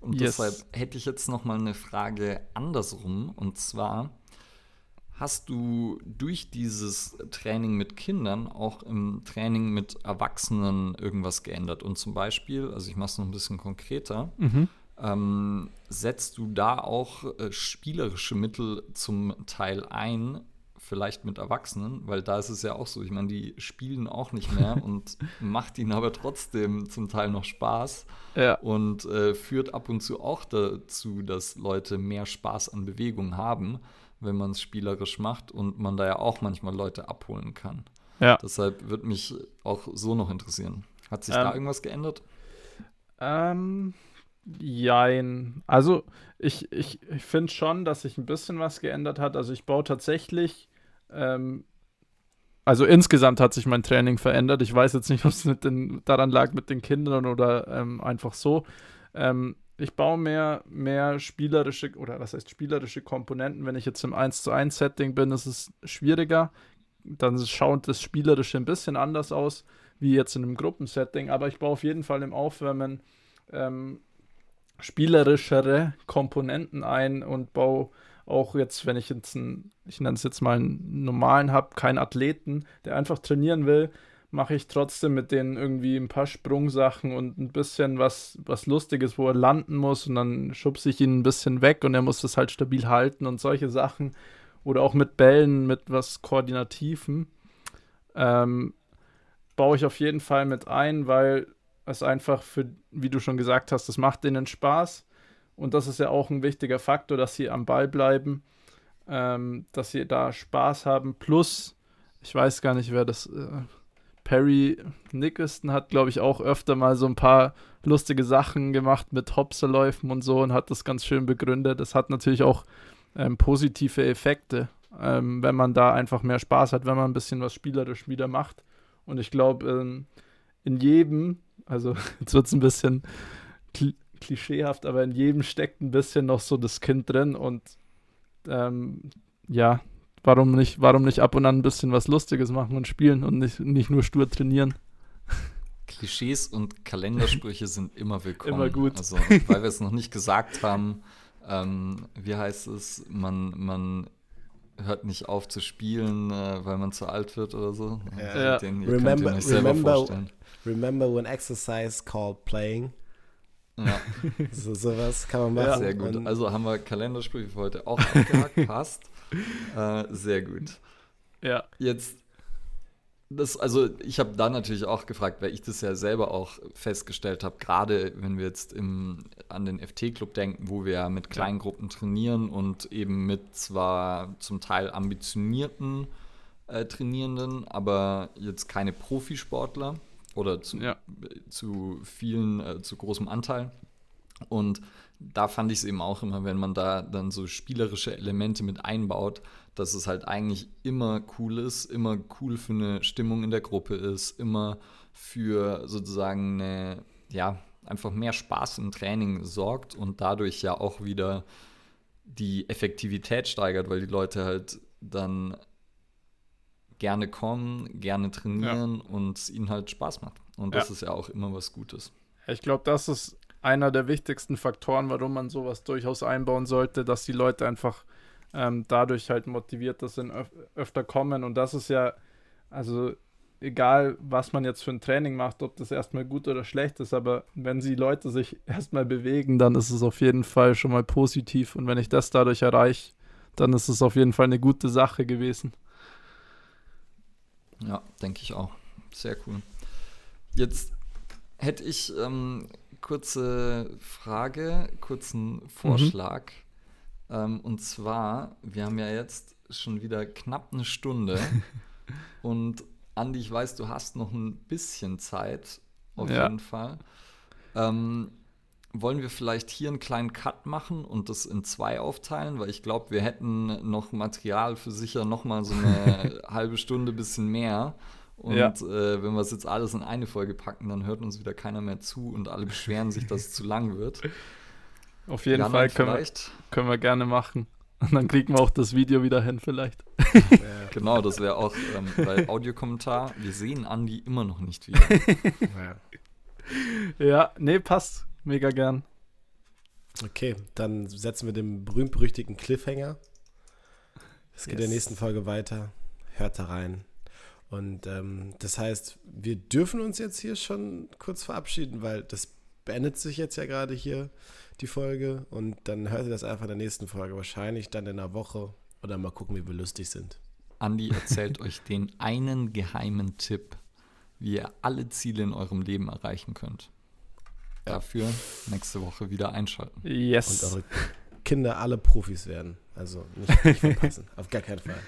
S1: Und yes. deshalb hätte ich jetzt noch mal eine Frage andersrum. Und zwar, hast du durch dieses Training mit Kindern auch im Training mit Erwachsenen irgendwas geändert? Und zum Beispiel, also ich mache es noch ein bisschen konkreter, mhm. Ähm, setzt du da auch äh, spielerische Mittel zum Teil ein, vielleicht mit Erwachsenen, weil da ist es ja auch so, ich meine, die spielen auch nicht mehr *laughs* und macht ihnen aber trotzdem zum Teil noch Spaß ja. und äh, führt ab und zu auch dazu, dass Leute mehr Spaß an Bewegung haben, wenn man es spielerisch macht und man da ja auch manchmal Leute abholen kann. Ja. Deshalb würde mich auch so noch interessieren. Hat sich ähm, da irgendwas geändert?
S3: Ähm, jein. Also ich, ich, ich finde schon, dass sich ein bisschen was geändert hat. Also ich baue tatsächlich ähm, also insgesamt hat sich mein Training verändert. Ich weiß jetzt nicht, *laughs* ob es daran lag mit den Kindern oder ähm, einfach so. Ähm, ich baue mehr, mehr spielerische, oder was heißt spielerische Komponenten. Wenn ich jetzt im 1 zu 1 Setting bin, ist es schwieriger. Dann schaut das Spielerische ein bisschen anders aus, wie jetzt in einem Gruppensetting. Aber ich baue auf jeden Fall im Aufwärmen ähm, spielerischere Komponenten ein und baue auch jetzt, wenn ich jetzt einen, ich nenne es jetzt mal einen normalen habe, keinen Athleten, der einfach trainieren will, mache ich trotzdem mit denen irgendwie ein paar Sprungsachen und ein bisschen was, was Lustiges, wo er landen muss und dann schubse ich ihn ein bisschen weg und er muss das halt stabil halten und solche Sachen. Oder auch mit Bällen, mit was Koordinativen. Ähm, baue ich auf jeden Fall mit ein, weil es einfach für, wie du schon gesagt hast, das macht denen Spaß. Und das ist ja auch ein wichtiger Faktor, dass sie am Ball bleiben, ähm, dass sie da Spaß haben. Plus, ich weiß gar nicht, wer das. Äh, Perry Nicholson hat, glaube ich, auch öfter mal so ein paar lustige Sachen gemacht mit Hopserläufen und so und hat das ganz schön begründet. Das hat natürlich auch ähm, positive Effekte, ähm, wenn man da einfach mehr Spaß hat, wenn man ein bisschen was spielerisch wieder macht. Und ich glaube, ähm, in jedem, also *laughs* jetzt wird es ein bisschen klischeehaft, aber in jedem steckt ein bisschen noch so das Kind drin und ähm, ja, warum nicht, warum nicht ab und an ein bisschen was Lustiges machen und spielen und nicht, nicht nur stur trainieren.
S1: Klischees und Kalendersprüche sind immer willkommen.
S3: Immer gut.
S1: Also, weil wir es noch nicht gesagt haben, ähm, wie heißt es, man, man hört nicht auf zu spielen, äh, weil man zu alt wird oder so.
S2: Ja. Den, remember, remember, remember when exercise called playing? Ja. *laughs* so, sowas kann man machen. Ja,
S1: sehr gut. Also haben wir Kalendersprüche für heute auch abgehakt. *laughs* Passt. Äh, sehr gut. Ja. Jetzt, das, also ich habe da natürlich auch gefragt, weil ich das ja selber auch festgestellt habe, gerade wenn wir jetzt im, an den FT-Club denken, wo wir ja mit Kleingruppen trainieren und eben mit zwar zum Teil ambitionierten äh, Trainierenden, aber jetzt keine Profisportler oder zu, ja. zu vielen, äh, zu großem Anteil. Und da fand ich es eben auch immer, wenn man da dann so spielerische Elemente mit einbaut, dass es halt eigentlich immer cool ist, immer cool für eine Stimmung in der Gruppe ist, immer für sozusagen eine, ja, einfach mehr Spaß im Training sorgt und dadurch ja auch wieder die Effektivität steigert, weil die Leute halt dann gerne kommen, gerne trainieren ja. und es ihnen halt Spaß macht. Und das ja. ist ja auch immer was Gutes.
S3: Ich glaube, das ist einer der wichtigsten Faktoren, warum man sowas durchaus einbauen sollte, dass die Leute einfach ähm, dadurch halt motiviert sind, öf öfter kommen. Und das ist ja, also egal was man jetzt für ein Training macht, ob das erstmal gut oder schlecht ist, aber wenn sie Leute sich *laughs* erstmal bewegen, dann ist es auf jeden Fall schon mal positiv. Und wenn ich das dadurch erreiche, dann ist es auf jeden Fall eine gute Sache gewesen.
S1: Ja, denke ich auch. Sehr cool. Jetzt hätte ich ähm, kurze Frage, kurzen Vorschlag. Mhm. Ähm, und zwar, wir haben ja jetzt schon wieder knapp eine Stunde. *laughs* und Andi, ich weiß, du hast noch ein bisschen Zeit, auf ja. jeden Fall. Ähm, wollen wir vielleicht hier einen kleinen Cut machen und das in zwei aufteilen? Weil ich glaube, wir hätten noch Material für sicher noch mal so eine *laughs* halbe Stunde, bisschen mehr. Und ja. äh, wenn wir es jetzt alles in eine Folge packen, dann hört uns wieder keiner mehr zu und alle beschweren sich, dass es zu lang wird. *laughs*
S3: Auf jeden Jan, Fall können wir, können wir gerne machen. *laughs* Und dann kriegen wir auch das Video wieder hin, vielleicht.
S1: genau, das wäre auch ähm, bei Audiokommentar. Wir sehen Andi immer noch nicht wieder.
S3: ja. ja, nee, passt. Mega gern.
S2: Okay, dann setzen wir den berühmt-berüchtigten Cliffhanger. Es geht yes. in der nächsten Folge weiter. Hört da rein. Und ähm, das heißt, wir dürfen uns jetzt hier schon kurz verabschieden, weil das beendet sich jetzt ja gerade hier die Folge und dann hört ihr das einfach in der nächsten Folge. Wahrscheinlich dann in einer Woche oder mal gucken, wie wir lustig sind.
S1: Andi erzählt euch den einen geheimen Tipp, wie ihr alle Ziele in eurem Leben erreichen könnt. Dafür nächste Woche wieder einschalten.
S2: Yes. Und eure Kinder alle Profis werden. Also nicht, nicht verpassen. *laughs* auf gar keinen Fall.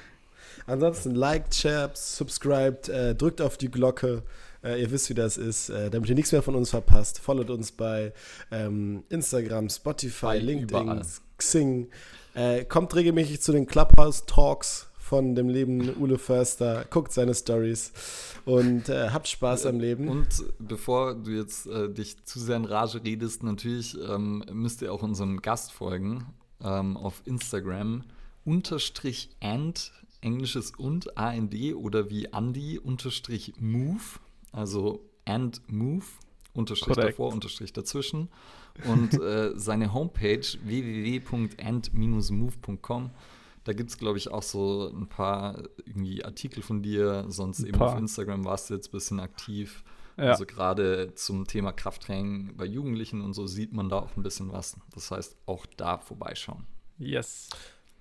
S2: Ansonsten liked, shared, subscribed, äh, drückt auf die Glocke. Äh, ihr wisst, wie das ist, äh, damit ihr nichts mehr von uns verpasst. Followt uns bei ähm, Instagram, Spotify, bei LinkedIn, überall. Xing. Äh, kommt regelmäßig zu den Clubhouse Talks von dem Leben Ule Förster. Guckt seine Stories und äh, habt Spaß am Leben.
S1: Und bevor du jetzt äh, dich zu sehr in Rage redest, natürlich ähm, müsst ihr auch unserem Gast folgen ähm, auf Instagram unterstrich and englisches und AND oder wie Andy unterstrich move also and move, Unterstrich Correct. davor, Unterstrich dazwischen. Und äh, seine Homepage www.and-move.com. Da gibt es, glaube ich, auch so ein paar irgendwie Artikel von dir. Sonst ein eben paar. auf Instagram warst du jetzt ein bisschen aktiv. Ja. Also gerade zum Thema Krafttraining bei Jugendlichen und so sieht man da auch ein bisschen was. Das heißt, auch da vorbeischauen.
S3: Yes.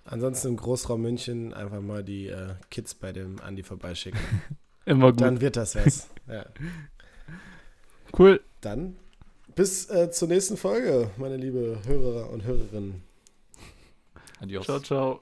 S2: Ansonsten im Großraum München einfach mal die äh, Kids bei dem Andi vorbeischicken. *laughs*
S3: Immer gut.
S2: Dann wird das was. Ja. *laughs*
S3: Cool.
S2: Dann bis äh, zur nächsten Folge, meine liebe Hörer und Hörerinnen.
S3: Adios. Ciao, ciao.